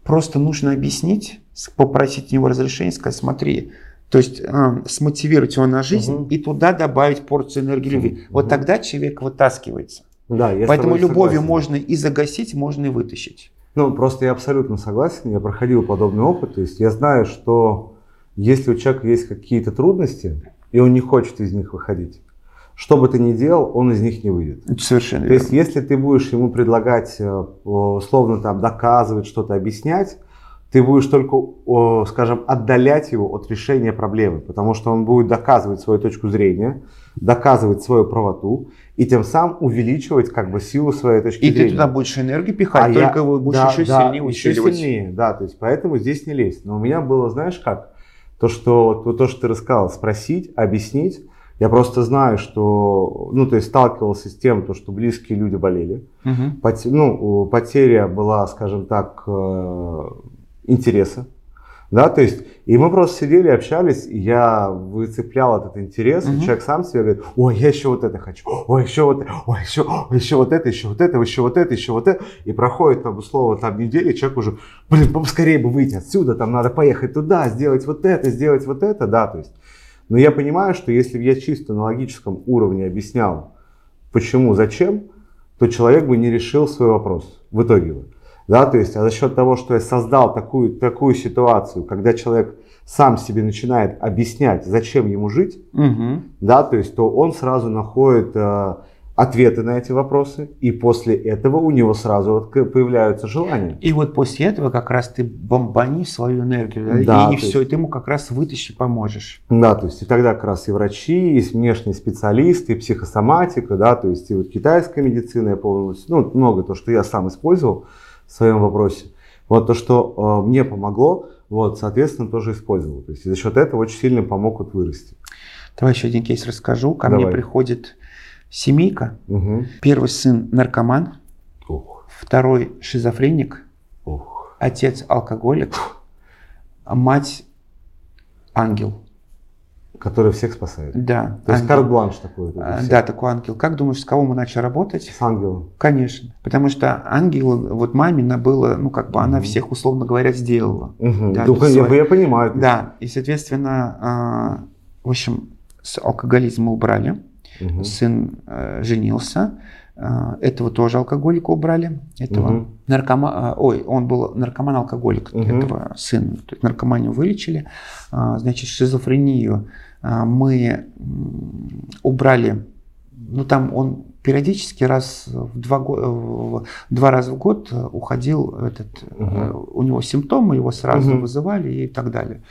Просто нужно объяснить, попросить у него разрешения, сказать, смотри, то есть э, смотивировать его на жизнь Мгм. и туда добавить порцию энергии любви. Вот Мгм. тогда человек вытаскивается. Да, Поэтому любовью согласен. можно и загасить, можно и вытащить. Ну, просто я абсолютно согласен, я проходил подобный опыт, то есть я знаю, что если у человека есть какие-то трудности, и он не хочет из них выходить, что бы ты ни делал, он из них не выйдет. Совершенно То есть, верно. если ты будешь ему предлагать, э, условно там, доказывать, что-то объяснять, ты будешь только, скажем, отдалять его от решения проблемы, потому что он будет доказывать свою точку зрения, доказывать свою правоту и тем самым увеличивать как бы силу своей точки И зрения. ты туда больше энергии пихать, А я- только его будешь да, еще да, сильнее еще усиливать. сильнее, да, то есть поэтому здесь не лезть. Но у меня было, знаешь как, то, что, то, то, что ты рассказал, спросить, объяснить. Я просто знаю, что, ну, то есть сталкивался с тем, то, что близкие люди болели. Мгм. Поте- ну, потеря была, скажем так, э, интереса. Да, то есть, и мы просто сидели, общались, и я выцеплял этот интерес, и Мгм. человек сам себе говорит, ой, я еще вот это хочу, ой, еще вот, ой, еще, ой, еще вот это, еще вот это, еще вот это, еще вот это, и проходит там условно там неделя, и человек уже, блин, поскорее бы выйти отсюда, там надо поехать туда, сделать вот это, сделать вот это, да, то есть, но я понимаю, что если бы я чисто на логическом уровне объяснял, почему, зачем, то человек бы не решил свой вопрос в итоге бы. Да, то есть, а за счет того, что я создал такую, такую ситуацию, когда человек сам себе начинает объяснять, зачем ему жить, Мгм. да, то есть, то он сразу находит э, ответы на эти вопросы, и после этого у него сразу вот появляются желания. И вот после этого как раз ты бомбани свою энергию, да, и, то все, и есть- ты ему как раз вытащишь и поможешь. Да, то есть и тогда как раз и врачи, и внешние специалисты, и психосоматика, да, то есть и вот китайская медицина, я помню, ну, много то, что я сам использовал в своем вопросе. Вот то, что э, мне помогло, вот, соответственно, тоже использовал. То есть за счет этого очень сильно помог вот вырасти. Давай еще один кейс расскажу. Ко Давай. мне приходит семейка. Угу. Первый сын наркоман, Ух, второй шизофреник, ух. отец алкоголик, мать ангел. Который всех спасает. Да. То есть карт-бланш такой. всё. Да, такой ангел. Как думаешь, с кого мы начали работать? С ангелом. Конечно. Потому что ангел, вот мамина была, ну как бы она Мгм. всех, условно говоря, сделала. Угу. Да, то есть я, я понимаю. Да, и, соответственно, а, в общем, с алкоголизма убрали. Мгм. Сын э, женился. А, Этого тоже алкоголика убрали. Этого Мгм. наркома... а, Ой, он был наркоман-алкоголик. Мгм. Этого сына. То есть наркоманию вылечили. Значит, шизофрению мы м, убрали. Ну, там он периодически раз в два, в два раза в год э, уходил этот, э, Мгм. у него симптомы, его сразу Мгм. вызывали и так далее.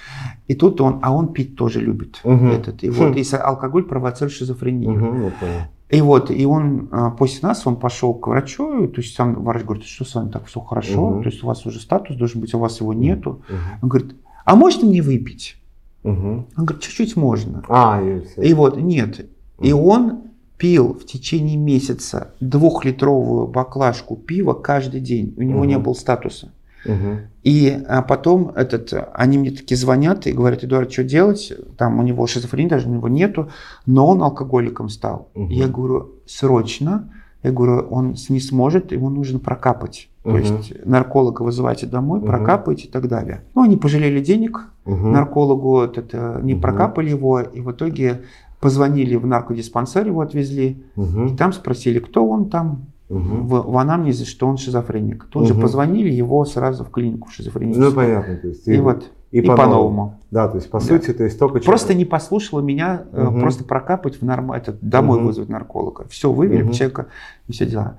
И тут он, а он пить тоже любит. Мгм. Этот, и вот Хм. и алкоголь провоцирует шизофрению. Понял. И вот, и он а, после нас, он пошел к врачу, то есть сам врач говорит, что с вами так все хорошо, Мгм. то есть у вас уже статус должен быть, а у вас его нету. Мгм. Он говорит, а можно мне выпить? Мгм. Он говорит, чуть-чуть можно. А, и. И вот, нет. И Мгм. он пил в течение месяца двухлитровую баклажку пива каждый день. У него Мгм. не было статуса. Мгм. И а потом этот, они мне такие звонят и говорят, Эдуард, что делать? Там у него шизофрения, даже у него нету, но он алкоголиком стал. Мгм. Я говорю, срочно. Я говорю, он не сможет, ему нужно прокапать. То есть нарколога вызывайте домой, Мгм. прокапайте и так далее. Ну, они пожалели денег, Мгм. наркологу этот, э, не Мгм. прокапали его, и в итоге позвонили в наркодиспансер, его отвезли, и Мгм. там спросили, кто он там, Мгм. в, в анамнезе, что он шизофреник. Тут же Мгм. позвонили его сразу в клинику шизофреническую. Ну, понятно. То есть, И, вот, и, по-новому. по-новому. Да, то есть, по Да. сути, то есть только Просто человек- не послушала меня, Мгм. просто прокапать в норм... этот, домой Мгм. вызвать нарколога. Все, вывели Мгм. человека и все дела.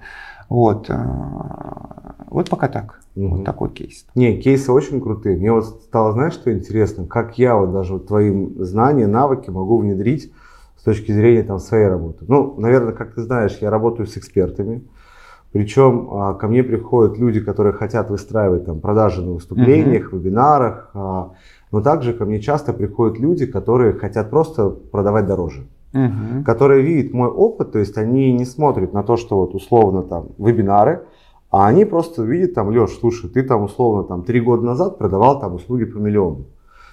Вот, э, вот пока так. Мгм. Вот такой кейс. Не, кейсы очень крутые. Мне вот стало, знаешь, что интересно? Как я вот даже вот твои знания, навыки могу внедрить с точки зрения там своей работы. Ну, наверное, как ты знаешь, я работаю с экспертами. Причем а, ко мне приходят люди, которые хотят выстраивать там продажи на выступлениях, вебинарах. а, но также ко мне часто приходят люди, которые хотят просто продавать дороже. Мгм. которые видят мой опыт, то есть они не смотрят на то, что вот условно там вебинары, а они просто видят там, Леш, слушай, ты там условно там три года назад продавал там услуги по миллиону.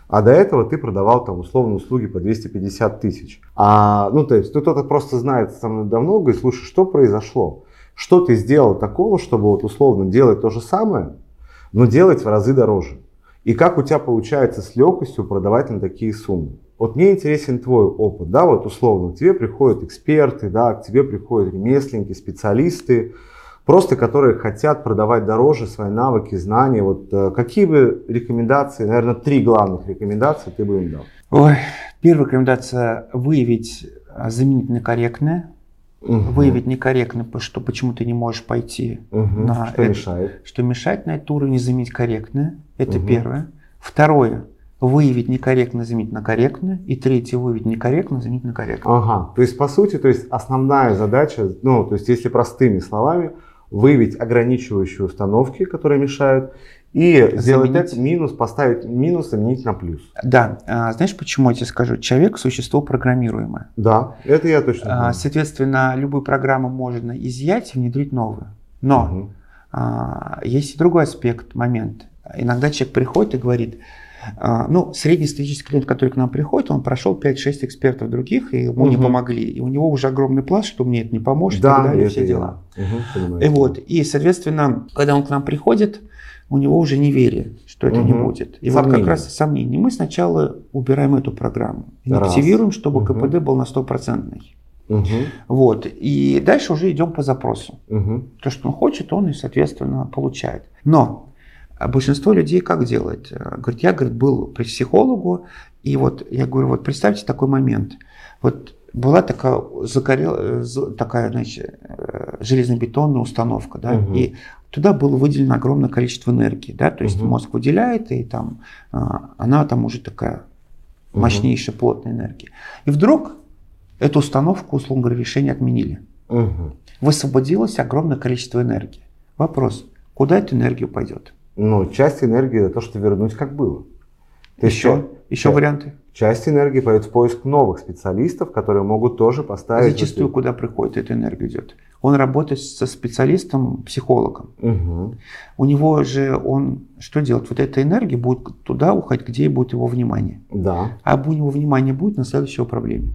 А до этого ты продавал там условно услуги по 250 тысяч. А, ну, то есть, ну, кто-то просто знает со мной давно, говорит, слушай, что произошло? Что ты сделал такого, чтобы вот условно делать то же самое, но делать в разы дороже? И как у тебя получается с легкостью продавать на такие суммы? Вот мне интересен твой опыт, да, вот условно, к тебе приходят эксперты, да, к тебе приходят ремесленники, специалисты, просто которые хотят продавать дороже свои навыки, знания. Вот э, какие бы рекомендации, наверное, три главных рекомендации ты бы им дал? Ой, первая рекомендация – выявить а, заменительно корректное, Мгм. выявить некорректно, что почему ты не можешь пойти, Мгм. на Что это. мешает? что мешает на этот уровень, заменить корректное. Это Мгм. первое. Второе – выявить некорректно, заменить на корректное. И третье – выявить некорректно, заменить на корректное. Ага, то есть по сути, то есть основная задача, ну, то есть если простыми словами, выявить ограничивающие установки, которые мешают, и сделать Заменить. это минус, поставить минус, заменить на плюс. Да, а, знаешь, почему я тебе скажу? Человек – существо программируемое. Да, это я точно А, знаю. Соответственно, любую программу можно изъять и внедрить новую. Но Мгм. а, есть и другой аспект, момент. Иногда человек приходит и говорит, а, ну, среднестатистический клиент, который к нам приходит, он прошел 5-6 экспертов других, и ему не Мгм. помогли. И у него уже огромный пласт, что мне это не поможет, и Да, так далее, все я. дела. Понимаю. И вот, и, соответственно, когда он к нам приходит, у него уже неверие, что это не Мгм. будет. И вот Сомнения. как раз сомнения. Мы сначала убираем эту программу, Раз. активируем, чтобы Мгм. КПД был на 100%. Мгм, Вот. И дальше уже идем по запросу. мгм, То, что он хочет, он и, соответственно, получает. Но большинство людей как делает? Э, Говорит, я говорит, был при психологу, и вот я говорю, вот представьте такой момент. Вот была такая, загорел, э, такая значит, э, железнобетонная установка, да, Мгм. и туда было выделено огромное количество энергии, да, то есть Мгм. мозг выделяет, и там а, она там уже такая мощнейшая плотная энергия. И вдруг эту установку, условно говоря, решение отменили мгм. высвободилось огромное количество энергии. Вопрос, куда эта энергия пойдет? Ну, часть энергии это то, что вернуть как было. Есть Еще, ча- еще ча- варианты? Часть энергии пойдет в поиск новых специалистов, которые могут тоже поставить... Зачастую куда приходит эта энергия идет? Он работает со специалистом, психологом. Мгм. У него же он что делает? Вот эта энергия будет туда уходить, где будет его внимание. Да. А у него внимание будет на следующей проблеме.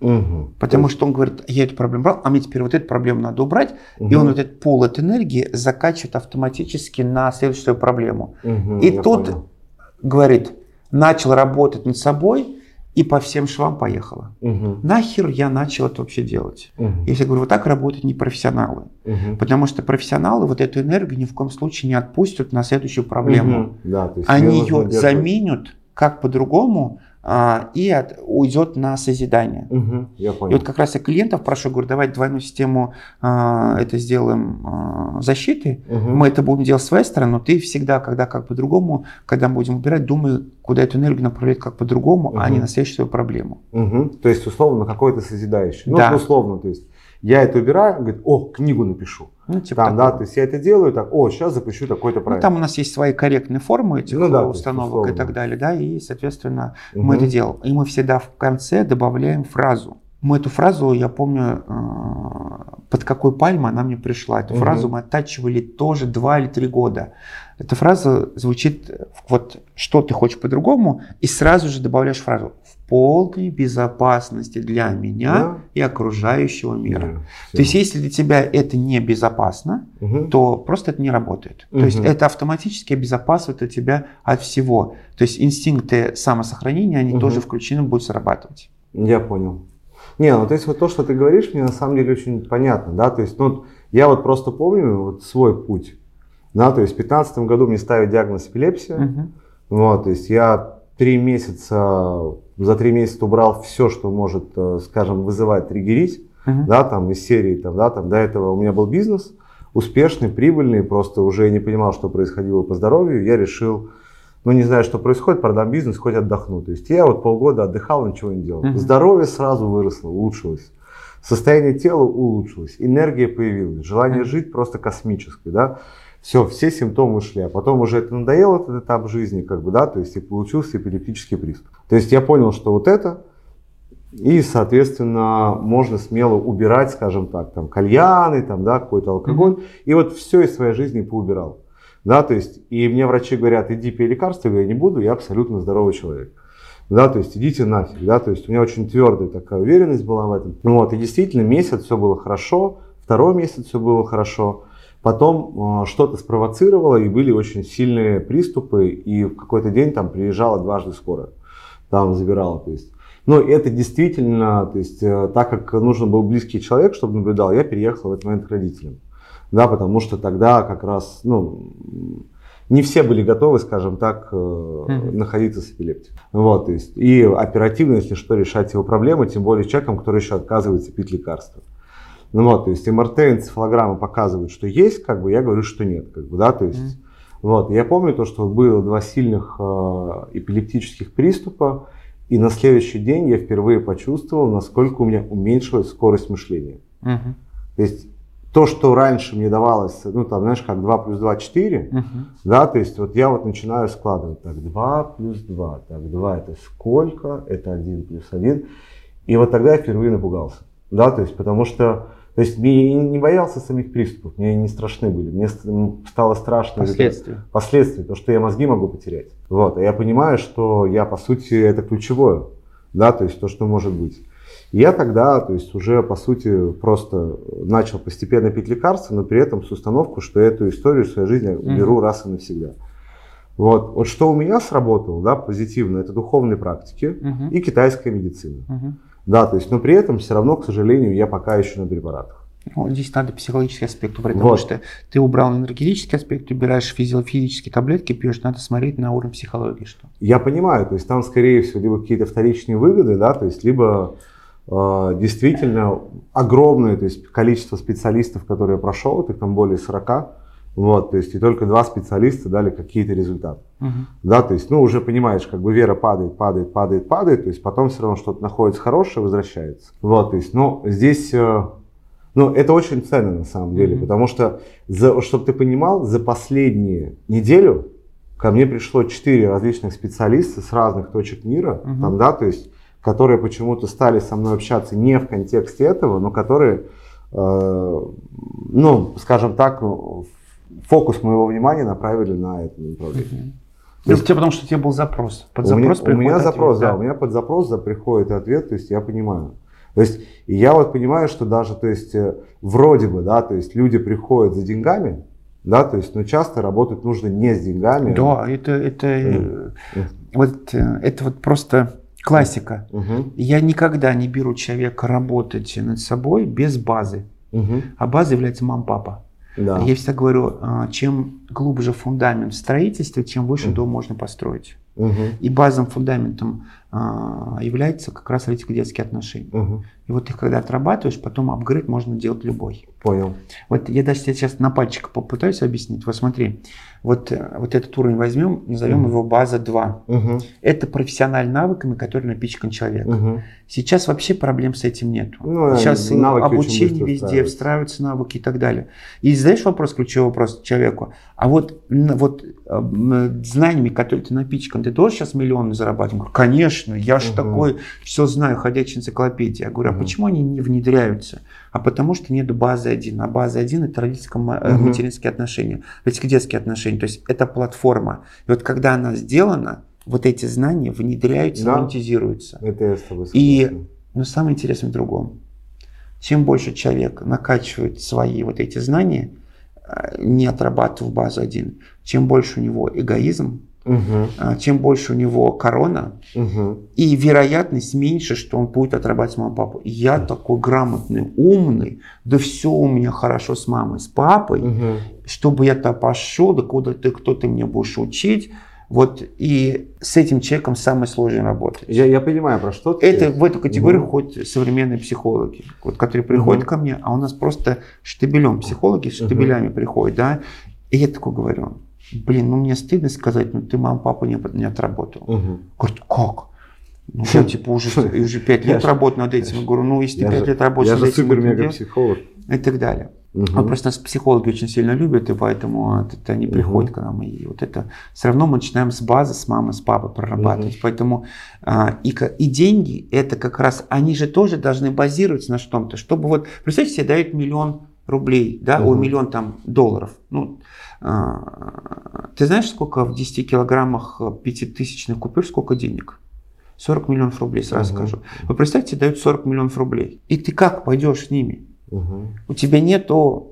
Мгм. Потому То что он говорит, я эту проблему брал, а мне теперь вот эту проблему надо убрать. И Мгм. он вот этот пол этой энергии закачивает автоматически на следующую проблему. Мгм, И тут понял. говорит, начал работать над собой и по всем швам поехала. Мгм. Нахер я начал это вообще делать? Мгм. Если я говорю, вот так работают не профессионалы. Мгм. Потому что профессионалы вот эту энергию ни в коем случае не отпустят на следующую проблему. Мгм. Да, Они ее заменят как по-другому а, и от- уйдет на созидание. Мгм, Я И понял. вот как раз я клиентов прошу, говорю, давайте двойную систему а, это сделаем а, защиты. Мгм. Мы это будем делать с своей стороны, но ты всегда, когда как по-другому, когда мы будем убирать, думай, куда эту энергию направлять как по-другому, а не на следующую свою проблему. Мгм. То есть, условно, какой-то созидающий. Да. Ну, условно, то есть, я это убираю, говорит, о, книгу напишу. Ну, типа Там, да, такого. то есть я это делаю, так, о, сейчас запущу такой-то Ну, проект. там у нас есть свои корректные формы этих Ну да, установок и так далее, да, и, соответственно, Мгм. мы это делаем. И мы всегда в конце добавляем фразу. Мы эту фразу, я помню, э, под какой пальмой она мне пришла. Эту Мгм. фразу мы оттачивали тоже два или три года. Эта фраза звучит э, вот что ты хочешь по-другому, и сразу же добавляешь фразу полной безопасности для меня Да. и окружающего мира. Да. То есть, если для тебя это не безопасно, Мгм. то просто это не работает. То есть это автоматически обезопасивает тебя от всего. То есть инстинкты самосохранения, они Мгм. тоже включены будут срабатывать. Я понял. Не, ну то есть вот то, что ты говоришь, мне на самом деле очень понятно, да, то есть, ну, я вот просто помню вот свой путь, да, то есть в 2015 году мне ставят диагноз эпилепсия, Мгм. вот, то есть я три месяца, за три месяца убрал все, что может, э, скажем, вызывать, триггерить, Мгм. да, там из серии, там, да, там до этого у меня был бизнес, успешный, прибыльный, просто уже не понимал, что происходило по здоровью, я решил, ну не знаю, что происходит, продам бизнес, хоть отдохну. То есть я вот полгода отдыхал, ничего не делал. Мгм. Здоровье сразу выросло, улучшилось. Состояние тела улучшилось, энергия появилась, желание Мгм. жить просто космическое, да. Все, все симптомы ушли, а потом уже это надоело, этот этап жизни, как бы, да, то есть и получился эпилептический приступ. То есть я понял, что вот это, и, соответственно, можно смело убирать, скажем так, там, кальяны, там, да, какой-то алкоголь. И вот все из своей жизни поубирал. Да, то есть, и мне врачи говорят, иди пей лекарства, я говорю, я не буду, я абсолютно здоровый человек. Да, то есть идите нафиг, да, то есть у меня очень твердая такая уверенность была в этом. Ну вот, и действительно месяц все было хорошо, второй месяц все было хорошо. Потом э, что-то спровоцировало, и были очень сильные приступы, и в какой-то день там приезжала дважды скорая, там забирала, то есть. Но это действительно, то есть, э, так как нужен был близкий человек, чтобы наблюдал, я переехал в этот момент к родителям. Да, потому что тогда как раз, ну, не все были готовы, скажем так, Мгм. находиться с эпилептиком. Вот, то есть, и оперативно, если что, решать его проблемы, тем более человеком, который еще отказывается пить лекарства. Ну вот, то есть МРТ, энцефалограмма показывают, что есть, как бы я говорю, что нет, как бы, да, то есть, Мгм. вот, я помню то, что было два сильных э, эпилептических приступа, и на следующий день я впервые почувствовал, насколько у меня уменьшилась скорость мышления. Мгм. То есть то, что раньше мне давалось, ну там, знаешь, как 2 плюс 2 4, Мгм. да, то есть вот я вот начинаю складывать, так, 2 плюс 2, так, 2 это сколько, это 1 плюс 1, и вот тогда я впервые напугался, да, то есть потому что, то есть я не боялся самих приступов, мне не страшны были, мне стало страшно вот это- Последствия. последствия, то, что я мозги могу потерять. Вот, а я понимаю, что я, по сути, это ключевое, да, то есть то, что может быть. И я тогда, то есть уже, по сути, просто начал постепенно пить лекарства, но при этом с установку, что эту историю в своей жизни уберу раз и навсегда. Вот, вот что у меня сработало, да, позитивно, это духовные практики Мгм. и китайская медицина. Мгм. Да, то есть, но при этом все равно, к сожалению, я пока еще на препаратах. Ну, здесь надо психологический аспект убрать, потому Вот. что ты убрал энергетический аспект, убираешь физиологические таблетки, пьешь, надо смотреть на уровень психологии, что. Я понимаю, то есть там, скорее всего, либо какие-то вторичные выгоды, да, то есть либо э, действительно огромное то есть, количество специалистов, которые я прошел, их там более 40, вот, то есть и только два специалиста дали какие-то результаты. Мгм. Да, то есть, ну, уже понимаешь, как бы вера падает, падает, падает, падает, то есть потом все равно что-то находится хорошее, возвращается. Вот, то есть, ну, здесь, э, ну, это очень ценно на самом деле, Мгм. потому что, чтобы ты понимал, за последнюю неделю ко мне пришло четыре различных специалиста с разных точек мира, Мгм. там, да, то есть, которые почему-то стали со мной общаться не в контексте этого, но которые, э, ну, скажем так, фокус моего внимания направили на это направление. Мгм. То есть- Ну, тебе, потому что у тебя был запрос. Под у меня, запрос у меня запрос, ответ, да, у меня под запрос да, приходит ответ, то есть я понимаю. То есть и я вот понимаю, что даже, то есть э, вроде бы, да, то есть люди приходят за деньгами, да, то есть, но часто работать нужно не с деньгами. Да, это, это, Мгм. вот, э, это вот просто классика. Мгм, Я никогда не беру человека работать над собой без базы. мгм, А база является мам-папа. Да. Я всегда говорю, а, чем глубже фундамент в строительстве, тем выше Мгм. дом можно построить. Мгм, И базовым фундаментом а, является как раз родительско-детские отношения. мгм, И вот их когда отрабатываешь, потом апгрейд можно делать любой. Понял. Вот я даже тебе сейчас на пальчиках попытаюсь объяснить. Вот смотри, вот, э, вот этот уровень возьмем, назовем Мгм. его база 2. Угу. Это профессиональными навыками, которые напичкан человек. Угу. Сейчас вообще проблем с этим нет. Ну, Сейчас и навыки очень обучение везде, встраиваются. навыки и так далее. И задаешь вопрос, ключевой вопрос человеку, а вот, вот э, знаниями, которые ты напичкан, ты тоже сейчас миллионы зарабатывать? Я говорю, конечно, я же Мгм. такой все знаю, ходячая энциклопедия. Я говорю, Мгм. почему они не внедряются? А потому что нет базы один. А база один это родительско-материнские отношения, родительско-детские отношения. То есть это платформа. И вот когда она сделана, вот эти знания внедряются, Да. монетизируются. Это я с тобой И- согласен. Но самое интересное в другом. Чем больше человек накачивает свои вот эти знания, э, не отрабатывая базу один, чем больше у него эгоизм, А, чем больше у него корона, Мгм. и вероятность меньше, что он будет отрабатывать маму папу. Я такой грамотный, умный, да все у меня хорошо с мамой, с папой, Мгм. чтобы я-то пошел, да куда ты, кто ты мне будешь учить. Вот и с этим человеком самое сложное работать. Я, я понимаю, про что ты. Это в эту категорию Мгм. ходят современные психологи, вот, которые приходят Мгм. ко мне, а у нас просто штабелем психологи с штабелями приходят, да. И я такой говорю, блин, ну мне стыдно сказать, ну ты маму, папу не, не отработал. Мгм. Говорит, как? Ну, я типа уже, уже пять Я лет же- работаю над этим. Я говорю, ну если ты Я пять же- лет работаешь Я над же этим, супер это мега делаешь, психолог. и так далее. Мгм. А просто нас психологи очень сильно любят, и поэтому это они приходят к нам. И вот это все равно мы начинаем с базы, с мамы, с папы прорабатывать. Поэтому а, и, и деньги, это как раз, они же тоже должны базироваться на что-то. Чтобы вот, представьте себе, дают миллион рублей, да, о, Мгм. миллион там долларов. Ну, ты знаешь, сколько в 10 килограммах пятитысячных купюр, сколько денег? 40 миллионов рублей, сразу Мгм. скажу. Вы представьте, дают 40 миллионов рублей. И ты как пойдешь с ними? Мгм. у тебя нету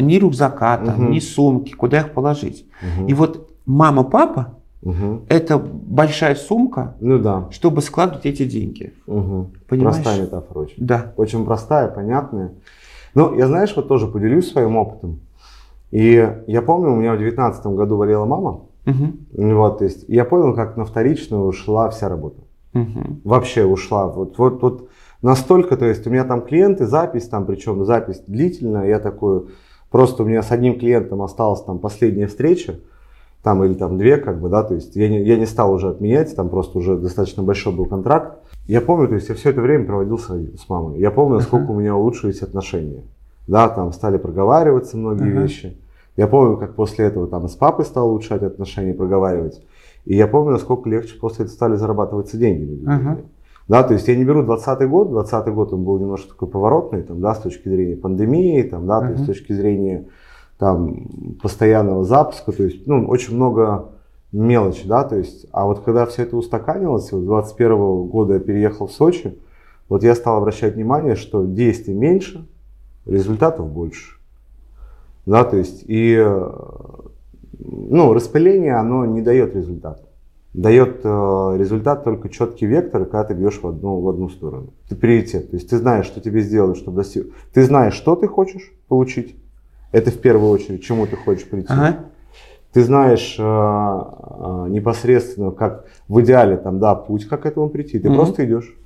ни рюкзака, там, Мгм. ни сумки, куда их положить. Мгм. И вот мама-папа Мгм. – это большая сумка, Ну да. чтобы складывать эти деньги. Мгм. Понимаешь? Простая метафора очень. Да. Очень простая, понятная. Ну, я, знаешь, вот тоже поделюсь своим опытом. И я помню, у меня в девятнадцатом году болела мама. Ну Вот, то есть я понял, как на вторичную ушла вся работа. Мгм. Вообще ушла. Вот, вот, вот настолько, то есть у меня там клиенты, запись там, причем запись длительная. Я такой, просто у меня с одним клиентом осталась там последняя встреча. Там или там две, как бы, да, то есть я не, я не стал уже отменять, там просто уже достаточно большой был контракт. Я помню, то есть я все это время проводил с, с мамой. Я помню, насколько у меня улучшились отношения. Да, там стали проговариваться многие Ага. вещи. Я помню, как после этого там с папой стал улучшать отношения, проговаривать. И я помню, насколько легче после этого стали зарабатываться деньги. Ага. Да, то есть я не беру 20 год, 20 год он был немножко такой поворотный, там, да, с точки зрения пандемии, там, да, то есть с точки зрения там, постоянного запуска, то есть, ну, очень много мелочи, да, то есть, а вот когда все это устаканилось, вот 21 года я переехал в Сочи, вот я стал обращать внимание, что действий меньше, результатов больше, да, то есть, и, э, ну, распыление, оно не дает результата дает э, результат только четкий вектор, когда ты бьешь в одну, в одну сторону. Ты приоритет. То есть ты знаешь, что тебе сделать, чтобы достиг. Ты знаешь, что ты хочешь получить. Это в первую очередь, к чему ты хочешь прийти. Ага. Ты знаешь э, э, непосредственно, как в идеале, там, да, путь, как к этому прийти. Ты Мгм. просто идешь.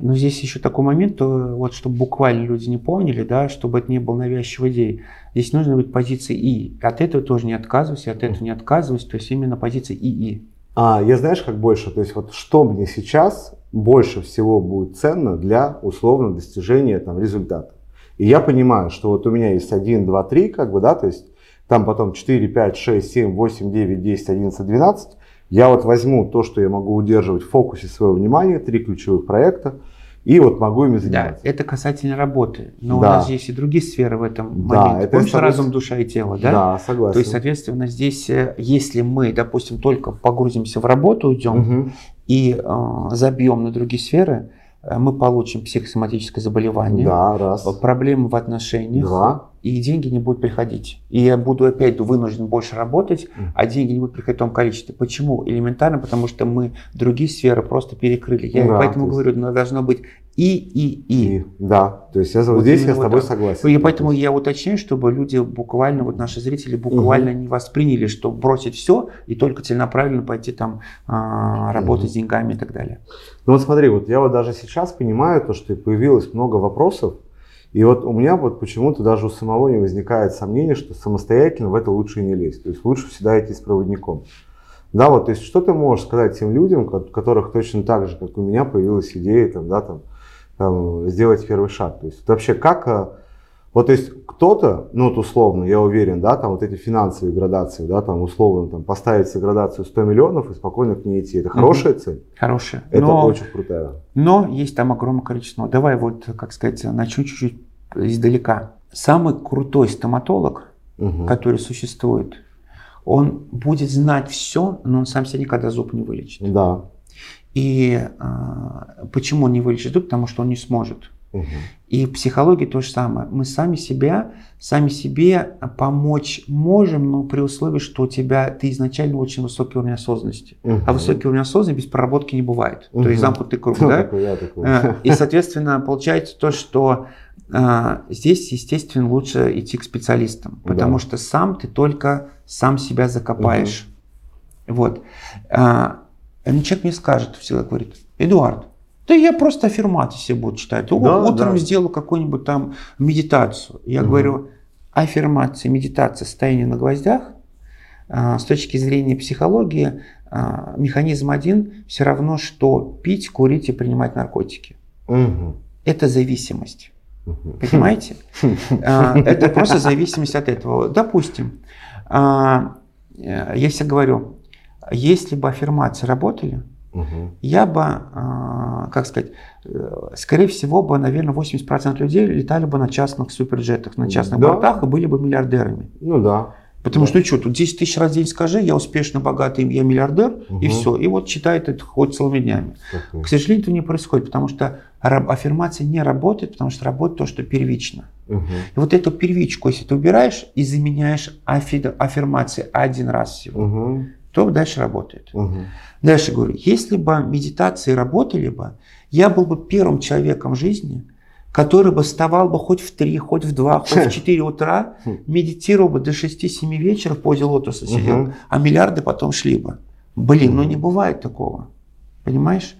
Но здесь еще такой момент, то, вот чтобы буквально люди не помнили, да, чтобы это не было навязчивой идеей. Здесь нужно быть позиции И. От этого тоже не отказывайся, от этого не отказывайся. То есть именно позиция ИИ. А, я знаешь, как больше, то есть вот что мне сейчас больше всего будет ценно для условно достижения там результата. И я понимаю, что вот у меня есть 1, 2, 3, как бы, да, то есть там потом 4, 5, 6, 7, 8, 9, 10, 11, 12. Я вот возьму то, что я могу удерживать в фокусе своего внимания, три ключевых проекта, и вот могу ими Да, заниматься. это касательно работы. Но Да. у нас есть и другие сферы в этом Да, моменте. это Помнишь, разум, душа и тело, да? Да, согласен. То есть, соответственно, здесь, э, если мы, допустим, только погрузимся в работу, уйдем Мгм. и э, забьем на другие сферы, э, мы получим психосоматическое заболевание, Да, раз. проблемы в отношениях, Два. И деньги не будут приходить. И я буду опять вынужден больше работать, а деньги не будут приходить в том количестве. Почему? Элементарно, потому что мы другие сферы просто перекрыли. Я Да, поэтому то есть- говорю, должно быть и, и, и. И, да, то есть я, вот Вот здесь я с вот тобой так. согласен. И поэтому я уточняю, чтобы люди буквально, вот наши зрители буквально не восприняли, что бросить все и только целенаправленно пойти там а, работать Мгм. с деньгами и так далее. Ну вот смотри, вот я вот даже сейчас понимаю то, что появилось много вопросов, и вот у меня вот почему-то даже у самого не возникает сомнения, что самостоятельно в это лучше не лезть. То есть лучше всегда идти с проводником. Да, вот, то есть что ты можешь сказать тем людям, которых точно так же, как у меня, появилась идея там, да, там, там, сделать первый шаг. То есть вообще как, а, вот то есть кто-то, ну вот условно, я уверен, да, там вот эти финансовые градации, да, там условно там поставить себе градацию 100 миллионов и спокойно к ней идти. Это хорошая цель? Хорошие. Это Но, очень крутая. но есть там огромное количество. Давай вот, как сказать, начну чуть-чуть издалека. Самый крутой стоматолог, Мгм. который существует, он будет знать все, но он сам себе никогда зуб не вылечит. Да. И а, почему он не вылечит зуб? Потому что он не сможет. Мгм. И в психологии то же самое. Мы сами себя, сами себе помочь можем, но при условии, что у тебя ты изначально очень высокий уровень осознанности. Мгм. А высокий уровень осознанности без проработки не бывает. То Мгм. есть замкнутый круг, Ну, да? такой я такой. Э, И, соответственно, получается то, что а, здесь, естественно, лучше идти к специалистам, потому Да. что сам ты только сам себя закопаешь. Вот. А, человек мне скажет, всегда говорит, Эдуард, да я просто аффирмации себе буду читать. О, Да, утром да. сделаю какую-нибудь там медитацию. Я Мгм. говорю, аффирмация, медитация, стояние на гвоздях, а, с точки зрения психологии, а, механизм один все равно, что пить, курить и принимать наркотики. Мгм. Это зависимость. Понимаете? [laughs] А, Это просто зависимость от этого. Допустим, я всегда говорю, если бы аффирмации работали, Мгм. я бы, а, как сказать, э, скорее всего бы, наверное, 80% людей летали бы на частных суперджетах, на частных Да. бортах и были бы миллиардерами. Ну да. Потому Да. что, что, тут 10 тысяч раз в день скажи, я успешно богатый, я миллиардер, и Мгм. все. И вот читает это хоть целыми днями. Такой. К сожалению, этого не происходит, потому что аффирмация не работает, потому что работает то, что первично. Мгм. И вот эту первичку, если ты убираешь и заменяешь аффирмации один раз всего, Мгм. то дальше работает. Мгм. Дальше говорю, если бы медитации работали бы, я был бы первым человеком в жизни, который бы вставал бы хоть в 3, хоть в 2, хоть в [laughs] 4 утра, Хм. медитировал бы до 6-7 вечера в позе лотоса сидел, Мгм. а миллиарды потом шли бы. Блин, ну не бывает такого. Понимаешь?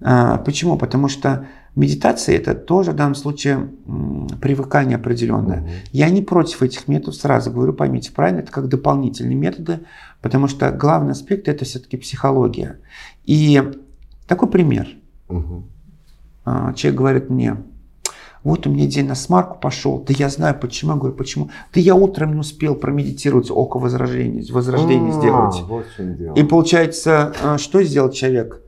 А, почему? Потому что медитация это тоже в данном случае привыкание определенное. Мгм. Я не против этих методов, сразу говорю, поймите правильно, это как дополнительные методы, потому что главный аспект это все-таки психология. И такой пример. А, Человек говорит мне, вот у меня день на смарку пошел, да я знаю почему, я говорю, почему? Да я утром не успел промедитировать око возрождения, возрождение А, сделать. Вот. И получается, а, что сделал человек?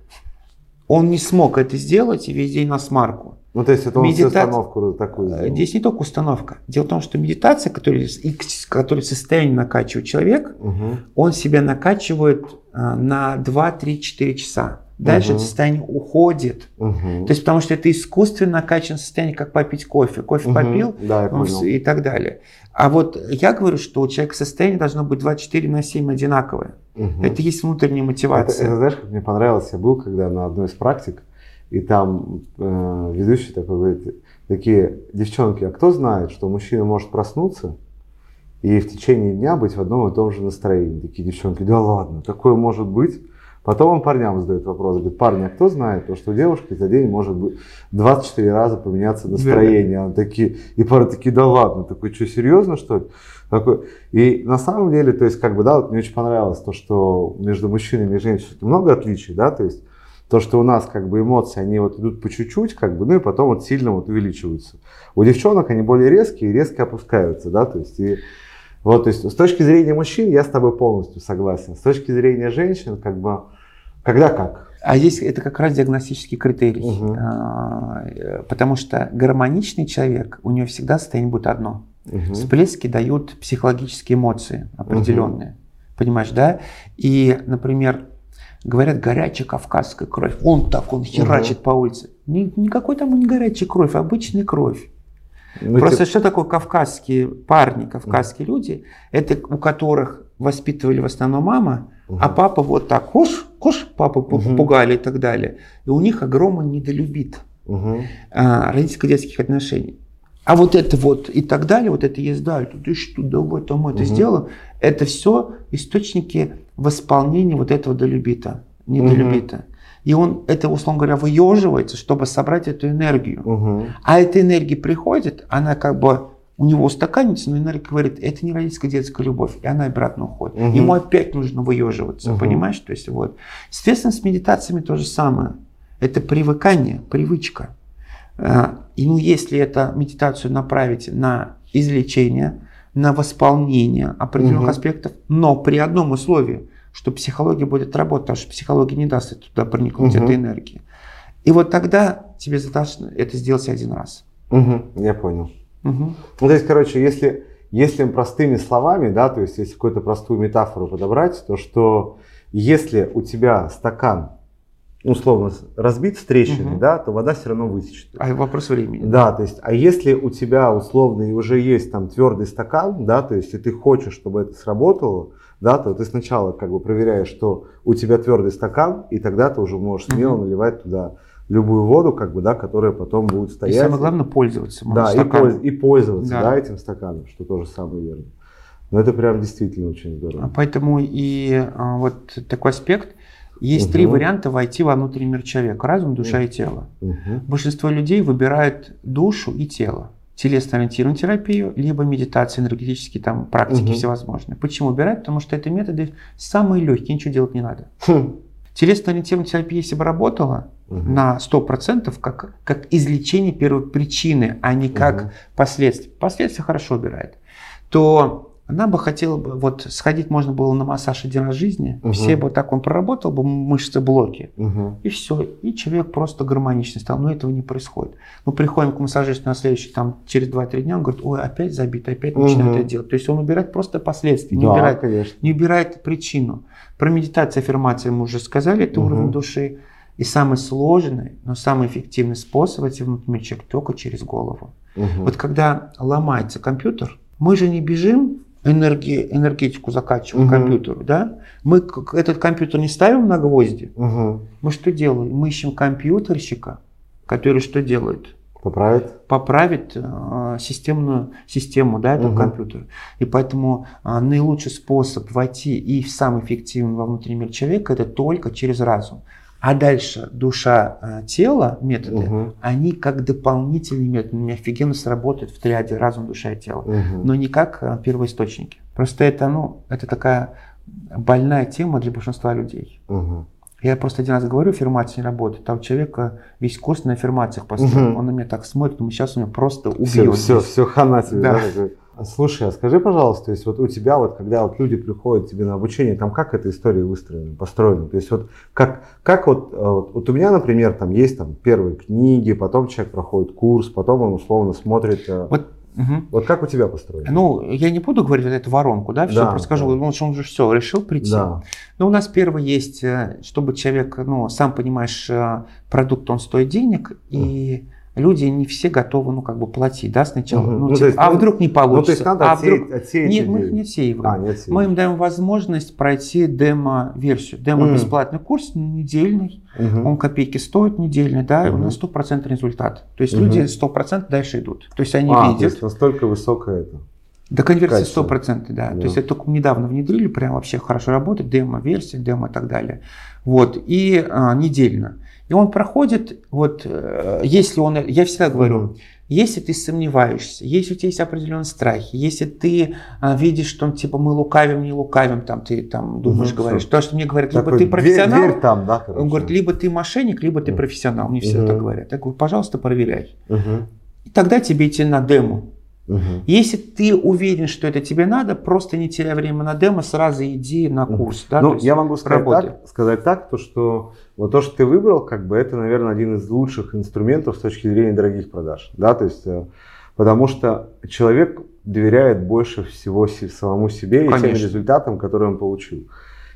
Он не смог это сделать и весь день на смарку. Ну, то есть это он всю медитация- установку такую Э, сделал. Здесь не только установка. Дело в том, что медитация, которую, и к- которую состояние накачивает человек, Мгм. он себя накачивает а, на 2, 3, 4 часа. Дальше Мгм. это состояние уходит. Мгм. То есть потому что это искусственно накачанное состояние, как попить кофе. Кофе Мгм. попил Да, и так далее. А вот я говорю, что у человека состояние должно быть 24 на 7 одинаковое. Мгм. Это есть внутренняя Это, мотивация. это знаешь, как мне понравилось, я был когда на одной из практик, и там э, ведущий такой говорит, такие, девчонки, а кто знает, что мужчина может проснуться и в течение дня быть в одном и том же настроении? Такие девчонки, да ладно, такое может быть? Потом он парням задает вопрос, говорит, парни, а кто знает, то, что у девушки за день может быть 24 раза поменяться настроение? Он такие, и пары такие, да ладно, такой, что, серьезно, что ли? Такой, и на самом деле, то есть, как бы, да, вот мне очень понравилось то, что между мужчинами и женщинами много отличий, да, то есть, то, что у нас, как бы, эмоции, они вот идут по чуть-чуть, как бы, ну, и потом вот сильно вот увеличиваются. У девчонок они более резкие и резко опускаются, да, то есть, и вот, то есть, с точки зрения мужчин я с тобой полностью согласен. С точки зрения женщин, как бы, когда как? А здесь это как раз диагностический критерий. А, э, Потому что гармоничный человек, у него всегда состояние будет одно. Мгм. Всплески дают психологические эмоции определенные. Понимаешь, да? И, например, говорят, горячая кавказская кровь. Он так, он херачит по улице. Ни- никакой там не горячая кровь, обычная кровь. Ну, Просто типа, что такое кавказские парни, кавказские люди? Это у которых воспитывали в основном мама, а папа вот так, куш, куш, папу пу- Мгм. пугали и так далее. И у них огромный недолюбит. Угу. а, родительско-детских отношений. А вот это вот и так далее, вот это есть, да, ты что, давай там это Мгм. сделаем, это все источники восполнения вот этого долюбита, недолюбита. И он это, условно говоря, выеживается, чтобы собрать эту энергию. Угу. А эта энергия приходит, она как бы у него устаканится, но энергия говорит, это не родительская детская любовь, и она обратно уходит. Мгм. Ему опять нужно выеживаться, Мгм. понимаешь? То есть вот. Соответственно, с медитациями то же самое. Это привыкание, привычка. И ну, если это медитацию направить на излечение, на восполнение определенных Мгм. аспектов, но при одном условии, что психология будет работать, потому что психология не даст туда проникнуть Мгм. этой энергии. И вот тогда тебе достаточно это сделать один раз. Угу. Я понял. Мгм. Ну, то есть, короче, если, если простыми словами, да, то есть, если какую-то простую метафору подобрать, то что если у тебя стакан, условно, разбит с трещиной, Мгм. да, то вода все равно вытечет. А вопрос времени. Да, то есть, а если у тебя условно и уже есть там твердый стакан, да, то есть, и ты хочешь, чтобы это сработало, да, то ты сначала как бы проверяешь, что у тебя твердый стакан, и тогда ты уже можешь смело Мгм. наливать туда любую воду, как бы, да, которая потом будет И стоять. самое главное пользоваться. Да, и, польз- и пользоваться Да. да. этим стаканом, что тоже самое верно. Но это прям действительно очень А здорово. Поэтому и а, вот такой аспект. Есть Мгм. три варианта войти во внутренний мир человека. Разум, душа и тело. Мгм. Большинство людей выбирают душу и тело. Телесно-ориентированную терапию, либо медитации, энергетические там, практики Мгм. всевозможные. Почему выбирают? Потому что это методы самые легкие, ничего делать не надо. Хм. Телесно-ориентированная терапия, если бы работала Мгм. на 100%, как, как излечение первой причины, а не как Мгм. последствия. Последствия хорошо убирает. То она бы хотела бы, вот сходить можно было на массаж один раз в жизни, Мгм. все бы так он проработал бы мышцы блоки, Мгм. и все, и человек просто гармоничный стал, но этого не происходит. Мы приходим к массажисту на следующий, там, через 2-3 дня, он говорит, ой, опять забит, опять начинает Мгм. это делать. То есть он убирает просто последствия, не Да, убирает конечно. не убирает причину. Про медитацию, аффирмации мы уже сказали, это Мгм. уровень души. И самый сложный, но самый эффективный способ войти внутренний человек только через голову. Мгм. Вот когда ломается компьютер, мы же не бежим энерги, энергетику закачиваем к компьютеру, да? Мы этот компьютер не ставим на гвозди. Мгм. Мы что делаем? Мы ищем компьютерщика, который что делает? Поправит? поправит э, системную систему да, этого Мгм. компьютера. И поэтому а, наилучший способ войти и самый эффективный во внутренний мир человека это только через разум. А дальше душа, э, тело, методы, Мгм. они как дополнительные методы, они офигенно сработают в триаде разум, душа и тело, Мгм. но не как э, первоисточники. Просто это, ну, это такая больная тема для большинства людей. Мгм. Я просто один раз говорю, аффирмация не работает. А у человека весь курс на аффирмациях построен. Мгм. Он на меня так смотрит, думаю, сейчас он меня просто убьет. Все, все, все, хана тебе, Да. да, Слушай, а скажи, пожалуйста, то есть вот у тебя вот, когда вот люди приходят тебе на обучение, там как эта история выстроена, построена? То есть вот как, как вот, э, вот, вот у меня, например, там есть там первые книги, потом человек проходит курс, потом он условно смотрит. э, Вот, мгм. Вот как у тебя построено? Ну, я не буду говорить вот эту воронку, да, все, Да, просто скажу, да. ну, что он же все, решил прийти. Да. Ну, у нас первое есть, э, чтобы человек, ну, сам понимаешь, продукт, он стоит денег, и люди не все готовы, ну, как бы платить, да, сначала. Мгм. Ну, Ну, то типа, есть, а ну, вдруг не Ну, получится? то есть надо а отсеять, вдруг... отсеять Нет, мы их не отсеиваем. А, не отсеиваем. Мы им даем возможность пройти демо-версию. Демо-бесплатный курс недельный, Мгм. он копейки стоит недельный, да, и у нас стопроцентный результат. То есть Мгм. люди 100% дальше идут. То есть они А, то видят. есть настолько высокое это. До конверсии Качество. 100%, да. Да. То есть это только недавно внедрили, прям вообще хорошо работает, демо-версия, демо и так далее. Вот, и а, недельно. И он проходит, вот, э, если он, я всегда говорю, если ты сомневаешься, если у тебя есть определенные страхи, если ты а, видишь, что типа мы лукавим, не лукавим, там ты там думаешь, Мгм, говоришь, то, что мне говорят, либо Такой ты дверь- профессионал, Дверь, там, да, короче. он говорит, либо ты мошенник, либо ты профессионал. Мне все так Мгм. говорят. Я говорю, пожалуйста, проверяй. Мгм. И тогда тебе идти на демо. Мгм. Если ты уверен, что это тебе надо, просто не теряй время на демо, сразу иди на курс. Да, ну, я могу сказать так, сказать так, то, что вот то, что ты выбрал, как бы это, наверное, один из лучших инструментов с точки зрения дорогих продаж. Да, то есть, э, потому что человек доверяет больше всего се- самому себе и тем Конечно. результатам, которые он получил.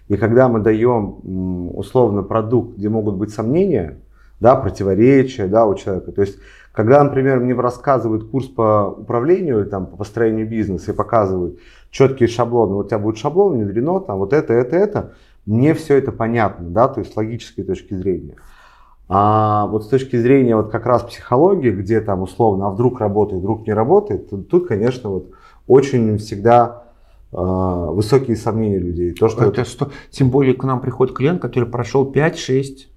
И когда мы даем условно продукт, где могут быть сомнения, да, противоречия да, у человека. То есть, когда, например, мне рассказывают курс по управлению или там, по построению бизнеса и показывают четкие шаблоны, вот у тебя будет шаблон внедрено, там вот это, это, это, мне все это понятно, да, то есть с логической точки зрения. А вот с точки зрения вот как раз психологии, где там условно, а вдруг работает, вдруг не работает, тут, тут конечно, вот очень всегда э, высокие сомнения людей. То, что это, это... Что, тем более к нам приходит клиент, который прошел 5-6 Э,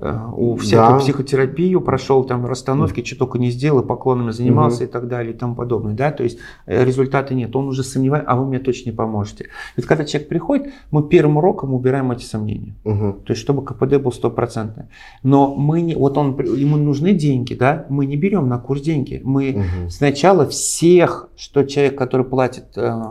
у всякой да. психотерапию прошел, там расстановки, что только не сделал, поклонами занимался угу. и так далее и тому подобное. Да? То есть э, результата нет. Он уже сомневается, а вы мне точно не поможете. Ведь когда человек приходит, мы первым уроком убираем эти сомнения. Угу. То есть чтобы КПД был стопроцентный. Но мы не, вот он, ему нужны деньги, да? мы не берем на курс деньги. Мы угу. сначала всех, что человек, который платит э,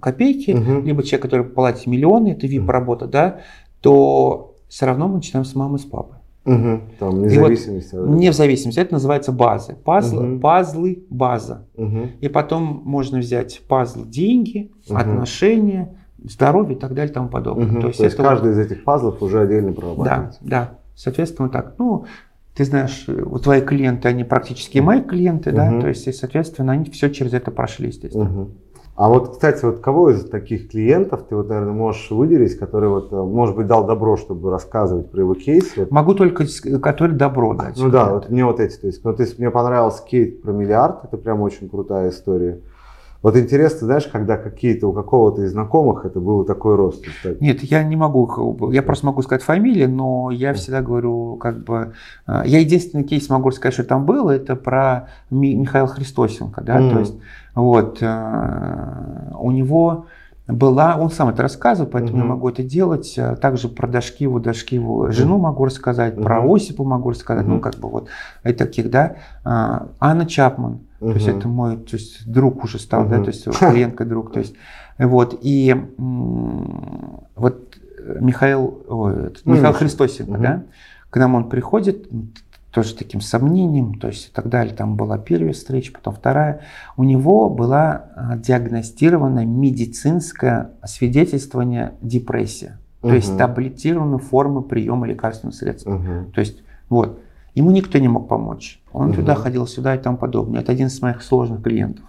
копейки, угу. либо человек, который платит миллионы, это VIP-работа, да, то все равно мы начинаем с мамы, с папы. Угу, там, независимость. Вот, не в зависимости, это называется базы. Пазлы, угу. пазлы база. Угу. И потом можно взять пазл деньги, угу. отношения, здоровье и так далее и тому подобное. Угу. То есть, То есть это каждый вот... из этих пазлов уже отдельно прорабатывается. Да, да. Соответственно, так. Ну, ты знаешь, вот твои клиенты, они практически мои клиенты, угу. да, то есть, и, соответственно, они все через это прошли, естественно. Угу. А вот, кстати, вот кого из таких клиентов ты, вот, наверное, можешь выделить, который, вот, э, может быть, дал добро, чтобы рассказывать про его кейс? Вот. Могу только, который добро дать. Ну да, вот мне вот эти, то есть, ну, то есть мне понравился кейс про миллиард, это прям очень крутая история. Вот интересно, знаешь, когда какие-то у какого-то из знакомых это был такой рост? Кстати. Нет, я не могу, я просто могу сказать фамилии, но я всегда говорю, как бы, э, я единственный кейс могу сказать, что там было, это про Михаила Христосенко, да, mm. то есть вот э, у него была, он сам это рассказывает, поэтому угу. я могу это делать. Э, также про Дашкиву, Дашкиву жену могу рассказать, угу. про Осипу могу рассказать, угу. ну как бы вот и таких, да. А, Анна Чапман, угу. то есть это мой, то есть друг уже стал, угу. да, то есть [laughs] клиентка друг, то есть вот и вот Михаил, ой, Михаил Христосенко, угу. да, к нам он приходит, тоже таким сомнением, то есть и так далее. Там была первая встреча, потом вторая. У него была а, диагностирована медицинское освидетельствование депрессия. Угу. То есть таблетированная форма приема лекарственных средств. Угу. То есть вот. Ему никто не мог помочь. Он угу. туда ходил, сюда и тому подобное. Это один из моих сложных клиентов.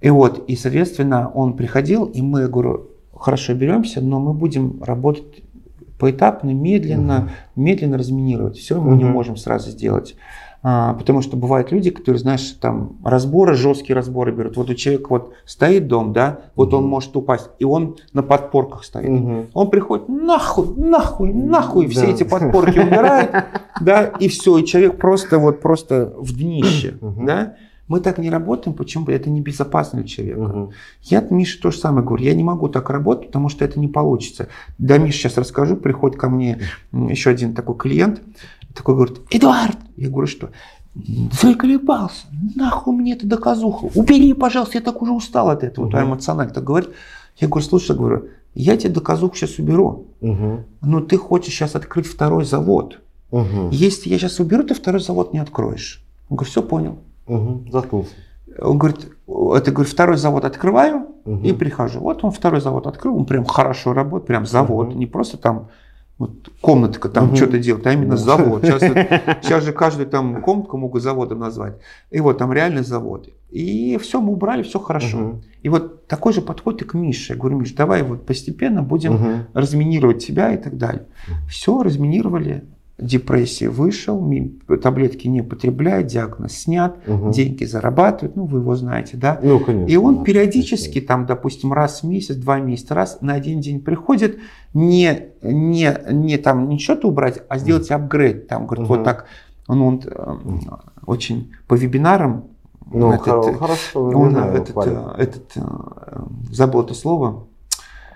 И вот, и, соответственно, он приходил, и мы, я говорю, хорошо, беремся, но мы будем работать поэтапно, медленно, угу. медленно разминировать. Все мы угу. не можем сразу сделать. А, потому что бывают люди, которые, знаешь, там разборы, жесткие разборы берут. Вот у человека вот стоит дом, да, вот угу. он может упасть, и он на подпорках стоит. Угу. Он приходит, нахуй, нахуй, нахуй, да. все эти подпорки убирает, да, и все, и человек просто вот просто в днище, да. Мы так не работаем, почему? Это небезопасно для человека. Угу. Я Мише то же самое говорю. Я не могу так работать, потому что это не получится. Да, Миша, сейчас расскажу. Приходит ко мне еще один такой клиент. Такой говорит, Эдуард. Я говорю, что? Заколебался. Нахуй мне это доказуха. Убери, пожалуйста, я так уже устал от этого. Угу. Эмоционально так говорит. Я говорю, слушай, говорю, я тебе доказуху сейчас уберу. Угу. Но ты хочешь сейчас открыть второй завод. Угу. Если я сейчас уберу, ты второй завод не откроешь. Он говорит, все понял. Угу, заткнулся. Он говорит, это говорит, второй завод открываю угу. и прихожу. Вот он второй завод открыл, он прям хорошо работает, прям завод, угу. не просто там вот комнатка там угу. что-то делает, а именно завод. Сейчас, [laughs] сейчас же каждую там комнатку могут заводом назвать. И вот там реальный завод. И все, мы убрали, все хорошо. Угу. И вот такой же подход и к Мише. Я говорю, Миш, давай вот постепенно будем угу. разминировать себя и так далее. Все, разминировали, депрессии вышел, таблетки не употребляет, диагноз снят, угу. деньги зарабатывает, ну вы его знаете, да? Ну, конечно. И он периодически, там, допустим, раз в месяц, два месяца, раз на один день приходит, не, не, не там не что-то убрать, а сделать апгрейд, там, говорит, угу. вот так, он, он угу. очень по вебинарам, ну, этот, хорошо, он, знаю, этот, этот, этот, забыл это слово,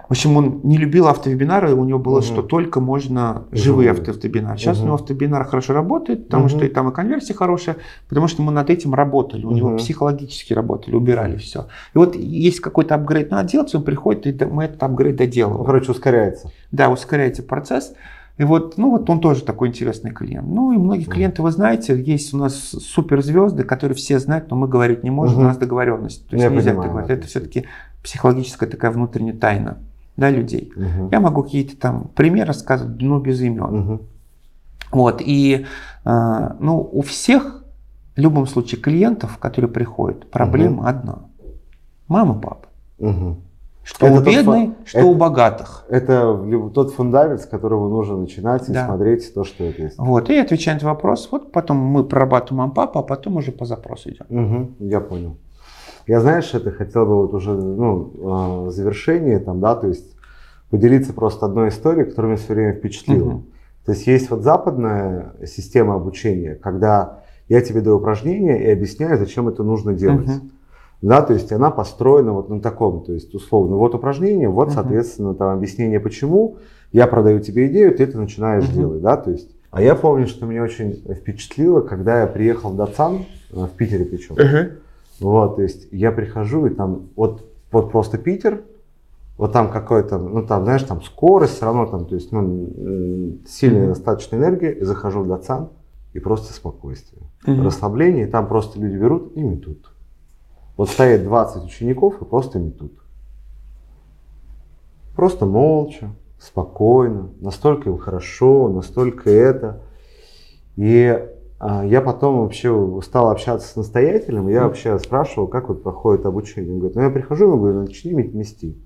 в общем, он не любил автовебинары, у него было, угу. что только можно живые угу. автовебинары. Сейчас угу. у него автовебинар хорошо работает, потому угу. что и там и конверсия хорошая, потому что мы над этим работали, у угу. него психологически работали, убирали все. И вот есть какой-то апгрейд надо делать, он приходит, и мы этот апгрейд доделываем. Ну, короче, ускоряется. Да, ускоряется процесс. И вот, ну вот он тоже такой интересный клиент. Ну и многие клиенты, вы знаете, есть у нас суперзвезды, которые все знают, но мы говорить не можем, угу. у нас договоренность. То есть Я нельзя понимаю, договорить. Это все-таки психологическая такая внутренняя тайна да, людей. Угу. Я могу какие-то там примеры рассказывать, но без имен. Угу. Вот, и э, ну, у всех, в любом случае, клиентов, которые приходят, проблема угу. одна. Мама, папа. Угу. Что это у бедных, что это, у богатых. Это тот фундамент, с которого нужно начинать и да. смотреть то, что это есть. Вот, и отвечать на вопрос. Вот потом мы прорабатываем папа, а потом уже по запросу идем. Угу, я понял. Я, знаешь, это хотел бы вот уже, ну, а, завершение там, да, то есть поделиться просто одной историей, которая меня все время впечатлила. Угу. То есть есть вот западная система обучения, когда я тебе даю упражнение и объясняю, зачем это нужно делать. Угу. Да, то есть она построена вот на таком, то есть условно, вот упражнение, вот, uh-huh. соответственно, там объяснение почему, я продаю тебе идею, ты это начинаешь uh-huh. делать, да, то есть. А я помню, что меня очень впечатлило, когда я приехал в Датсан, э, в Питере причем. Uh-huh. Вот, то есть я прихожу, и там вот, вот просто Питер, вот там какой-то, ну там, знаешь, там скорость, все равно там, то есть, ну, сильная uh-huh. достаточно энергия, и захожу в Датсан, и просто спокойствие. Uh-huh. Расслабление, и там просто люди берут и метут. Вот стоит 20 учеников и просто метут. Просто молча, спокойно, настолько им хорошо, настолько это. И я потом вообще стал общаться с настоятелем, я вообще спрашивал, как вот проходит обучение. Он говорит, ну я прихожу, он говорит, начни мести.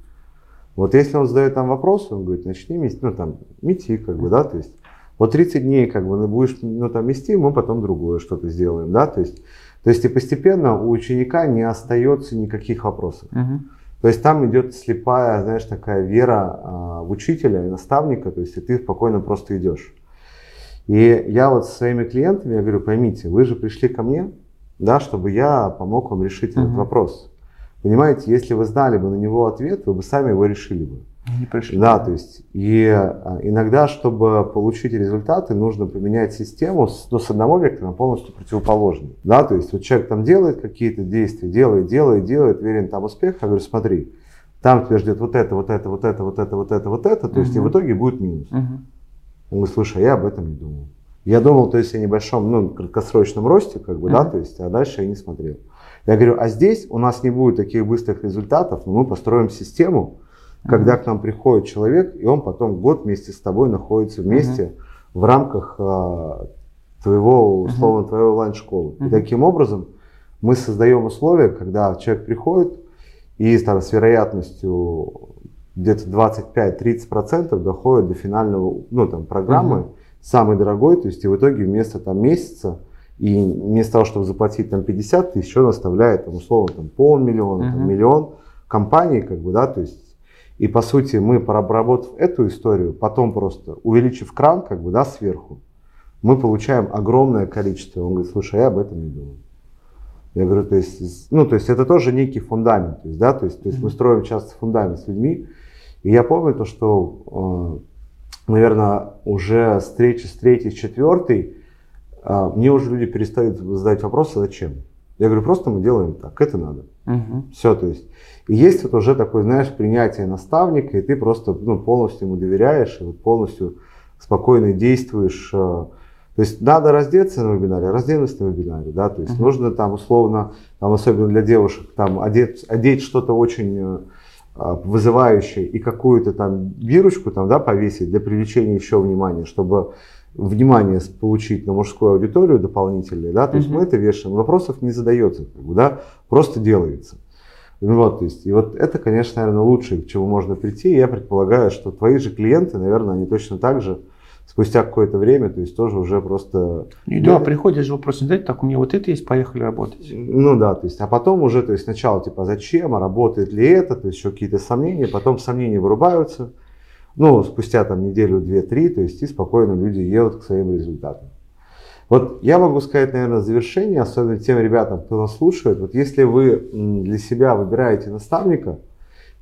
Вот если он задает там вопрос, он говорит, начни мести, ну там, мети, как бы, да, то есть вот 30 дней, как бы, ну, будешь, ну там мести, мы потом другое что-то сделаем, да, то есть то есть и постепенно у ученика не остается никаких вопросов. То есть там идет слепая, знаешь, такая вера а, в учителя и наставника, то есть и ты спокойно просто идешь. И я вот со своими клиентами, я говорю, поймите, вы же пришли ко мне, да, чтобы я помог вам решить uh-huh. этот вопрос. Понимаете, если вы знали бы на него ответ, вы бы сами его решили бы. Не пришли. Да, то есть и а, иногда, чтобы получить результаты, нужно поменять систему с, ну, с одного вектора на полностью противоположный. Да, то есть вот человек там делает какие-то действия, делает, делает, делает, верен там успех. Я говорю, смотри, там тебя ждет вот это, вот это, вот это, вот это, вот это, вот это, то есть и в итоге будет минус. Угу. Он говорит, слушай, а я об этом не думал. Я думал, то есть о небольшом, ну, краткосрочном росте, как бы, uh да, то есть, а дальше я не смотрел. Я говорю, а здесь у нас не будет таких быстрых результатов, но мы построим систему, когда к нам приходит человек, и он потом год вместе с тобой находится вместе uh-huh. в рамках а, твоего, условно, uh-huh. твоей онлайн-школы. Uh-huh. И таким образом мы создаем условия, когда человек приходит и там, с вероятностью где-то 25-30% доходит до финального, ну, там, программы, uh-huh. самой дорогой, то есть и в итоге вместо там месяца и вместо того, чтобы заплатить там 50 тысяч, он оставляет там условно там полмиллиона, uh-huh. там, миллион компании, как бы, да, то есть и по сути мы, проработав эту историю, потом просто увеличив кран как бы, да, сверху, мы получаем огромное количество. Он говорит, слушай, я об этом не думал. Я говорю, то есть, ну, то есть это тоже некий фундамент, то есть, да, то есть, то есть мы строим часто фундамент с людьми. И я помню то, что, э, наверное, уже встречи с третьей, с четвертой, э, мне уже люди перестают задать вопросы, зачем. Я говорю, просто мы делаем так, это надо. Угу. Все, то есть. И есть вот уже такое, знаешь, принятие наставника, и ты просто ну, полностью ему доверяешь, и вот полностью спокойно действуешь. Э, то есть надо раздеться на вебинаре, разденусь на вебинаре, да, то есть uh-huh. нужно там условно, там, особенно для девушек, там одеть, одеть что-то очень э, вызывающее и какую-то там бирочку там, да, повесить для привлечения еще внимания, чтобы внимание получить на мужскую аудиторию дополнительное, да, то есть мы это вешаем, вопросов не задается, как бы, да, просто делается. Ну вот, то есть, и вот это, конечно, наверное, лучшее, к чему можно прийти. Я предполагаю, что твои же клиенты, наверное, они точно так же спустя какое-то время, то есть тоже уже просто... И да, приходишь же вопрос задать, так у меня вот это есть, поехали работать. Ну да, то есть, а потом уже, то есть сначала типа зачем, а работает ли это, то есть еще какие-то сомнения, потом сомнения вырубаются, ну, спустя там неделю, две, три, то есть и спокойно люди едут к своим результатам. Вот я могу сказать, наверное, в завершение, особенно тем ребятам, кто нас слушает, вот если вы для себя выбираете наставника,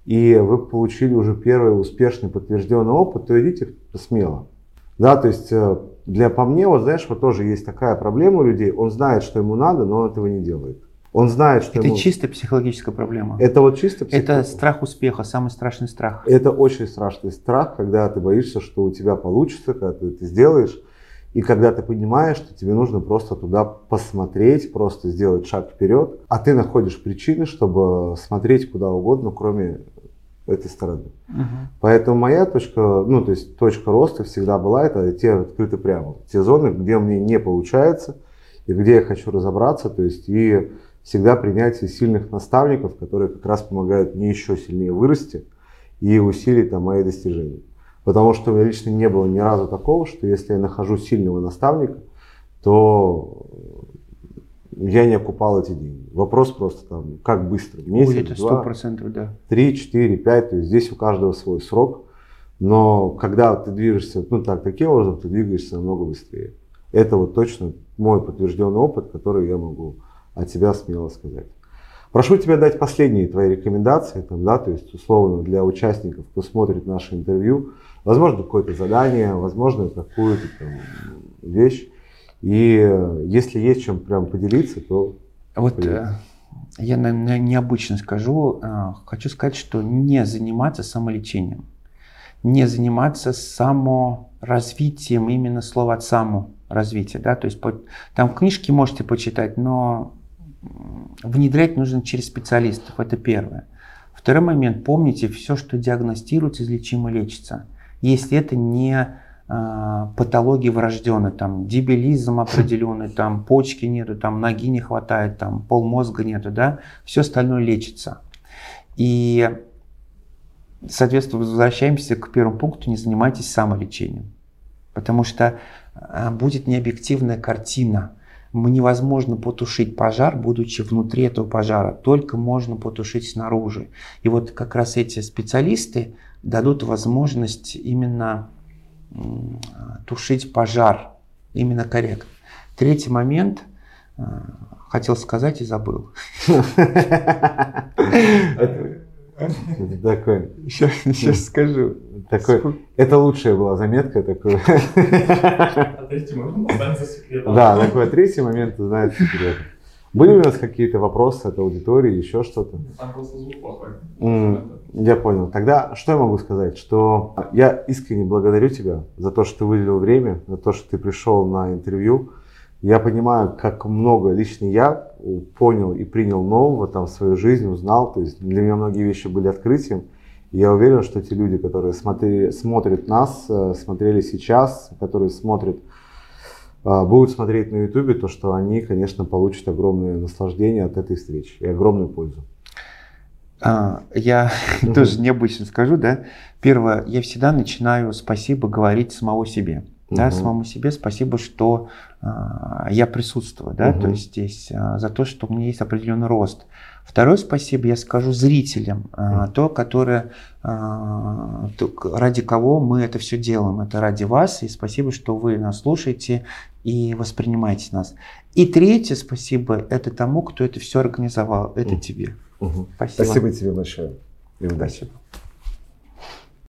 и вы получили уже первый успешный подтвержденный опыт, то идите смело. Да, то есть э, для по мне, вот знаешь, вот тоже есть такая проблема у людей, он знает, что ему надо, но он этого не делает. Он знает, что это ему... чисто психологическая проблема. Это вот чисто психологическая. Это страх успеха, самый страшный страх. Это очень страшный страх, когда ты боишься, что у тебя получится, когда ты это сделаешь. И когда ты понимаешь, что тебе нужно просто туда посмотреть, просто сделать шаг вперед, а ты находишь причины, чтобы смотреть куда угодно, кроме этой стороны. Угу. Поэтому моя точка, ну то есть точка роста всегда была это те открыты прямо, те зоны, где мне не получается и где я хочу разобраться, то есть и всегда принятие сильных наставников, которые как раз помогают мне еще сильнее вырасти и усилить там, мои достижения. Потому что у меня лично не было ни разу такого, что если я нахожу сильного наставника, то я не окупал эти деньги. Вопрос просто там, как быстро, месяц, Ой, это два, да. три, четыре, пять, то есть здесь у каждого свой срок. Но когда ты движешься, ну так, таким образом, ты двигаешься намного быстрее. Это вот точно мой подтвержденный опыт, который я могу от себя смело сказать. Прошу тебя дать последние твои рекомендации, там, да, то есть условно для участников, кто смотрит наше интервью, возможно, какое-то задание, возможно, какую-то там, вещь. И э, если есть чем прям поделиться, то... Вот э, я наверное, необычно скажу, э, хочу сказать, что не заниматься самолечением, не заниматься саморазвитием, именно слово от саморазвития, да, то есть там книжки можете почитать, но внедрять нужно через специалистов, это первое. Второй момент, помните, все, что диагностируется, излечимо лечится. Если это не патологии врожденные, там дебилизм определенный, там почки нету, там ноги не хватает, там полмозга нету, да, все остальное лечится. И, соответственно, возвращаемся к первому пункту, не занимайтесь самолечением, потому что э, будет необъективная картина – невозможно потушить пожар, будучи внутри этого пожара. Только можно потушить снаружи. И вот как раз эти специалисты дадут возможность именно тушить пожар именно корректно. Третий момент э, хотел сказать и забыл. Такой. Сейчас, сейчас скажу. Такой, это лучшая была заметка. Такой. А третий момент секрет. Да, такой третий момент узнать секрет. Были у нас какие-то вопросы от аудитории, еще что-то? Там просто звук плохой. я понял. Тогда что я могу сказать? Что я искренне благодарю тебя за то, что ты выделил время, за то, что ты пришел на интервью. Я понимаю, как много лично я понял и принял нового там в свою жизнь, узнал. То есть для меня многие вещи были открытием. И я уверен, что те люди, которые смотрели, смотрят нас, э, смотрели сейчас, которые смотрят, будут смотреть на YouTube, то что они, конечно, получат огромное наслаждение от этой встречи и огромную пользу. А, я тоже необычно скажу, да. Первое, я всегда начинаю спасибо говорить самого себе да, угу. самому себе спасибо, что а, я присутствую, да, угу. то есть здесь а, за то, что у меня есть определенный рост. Второе спасибо я скажу зрителям, а, то, которое, а, то, ради кого мы это все делаем, это ради вас, и спасибо, что вы нас слушаете и воспринимаете нас. И третье спасибо это тому, кто это все организовал, это угу. тебе. Угу. Спасибо. Спасибо тебе большое и удачи. Спасибо.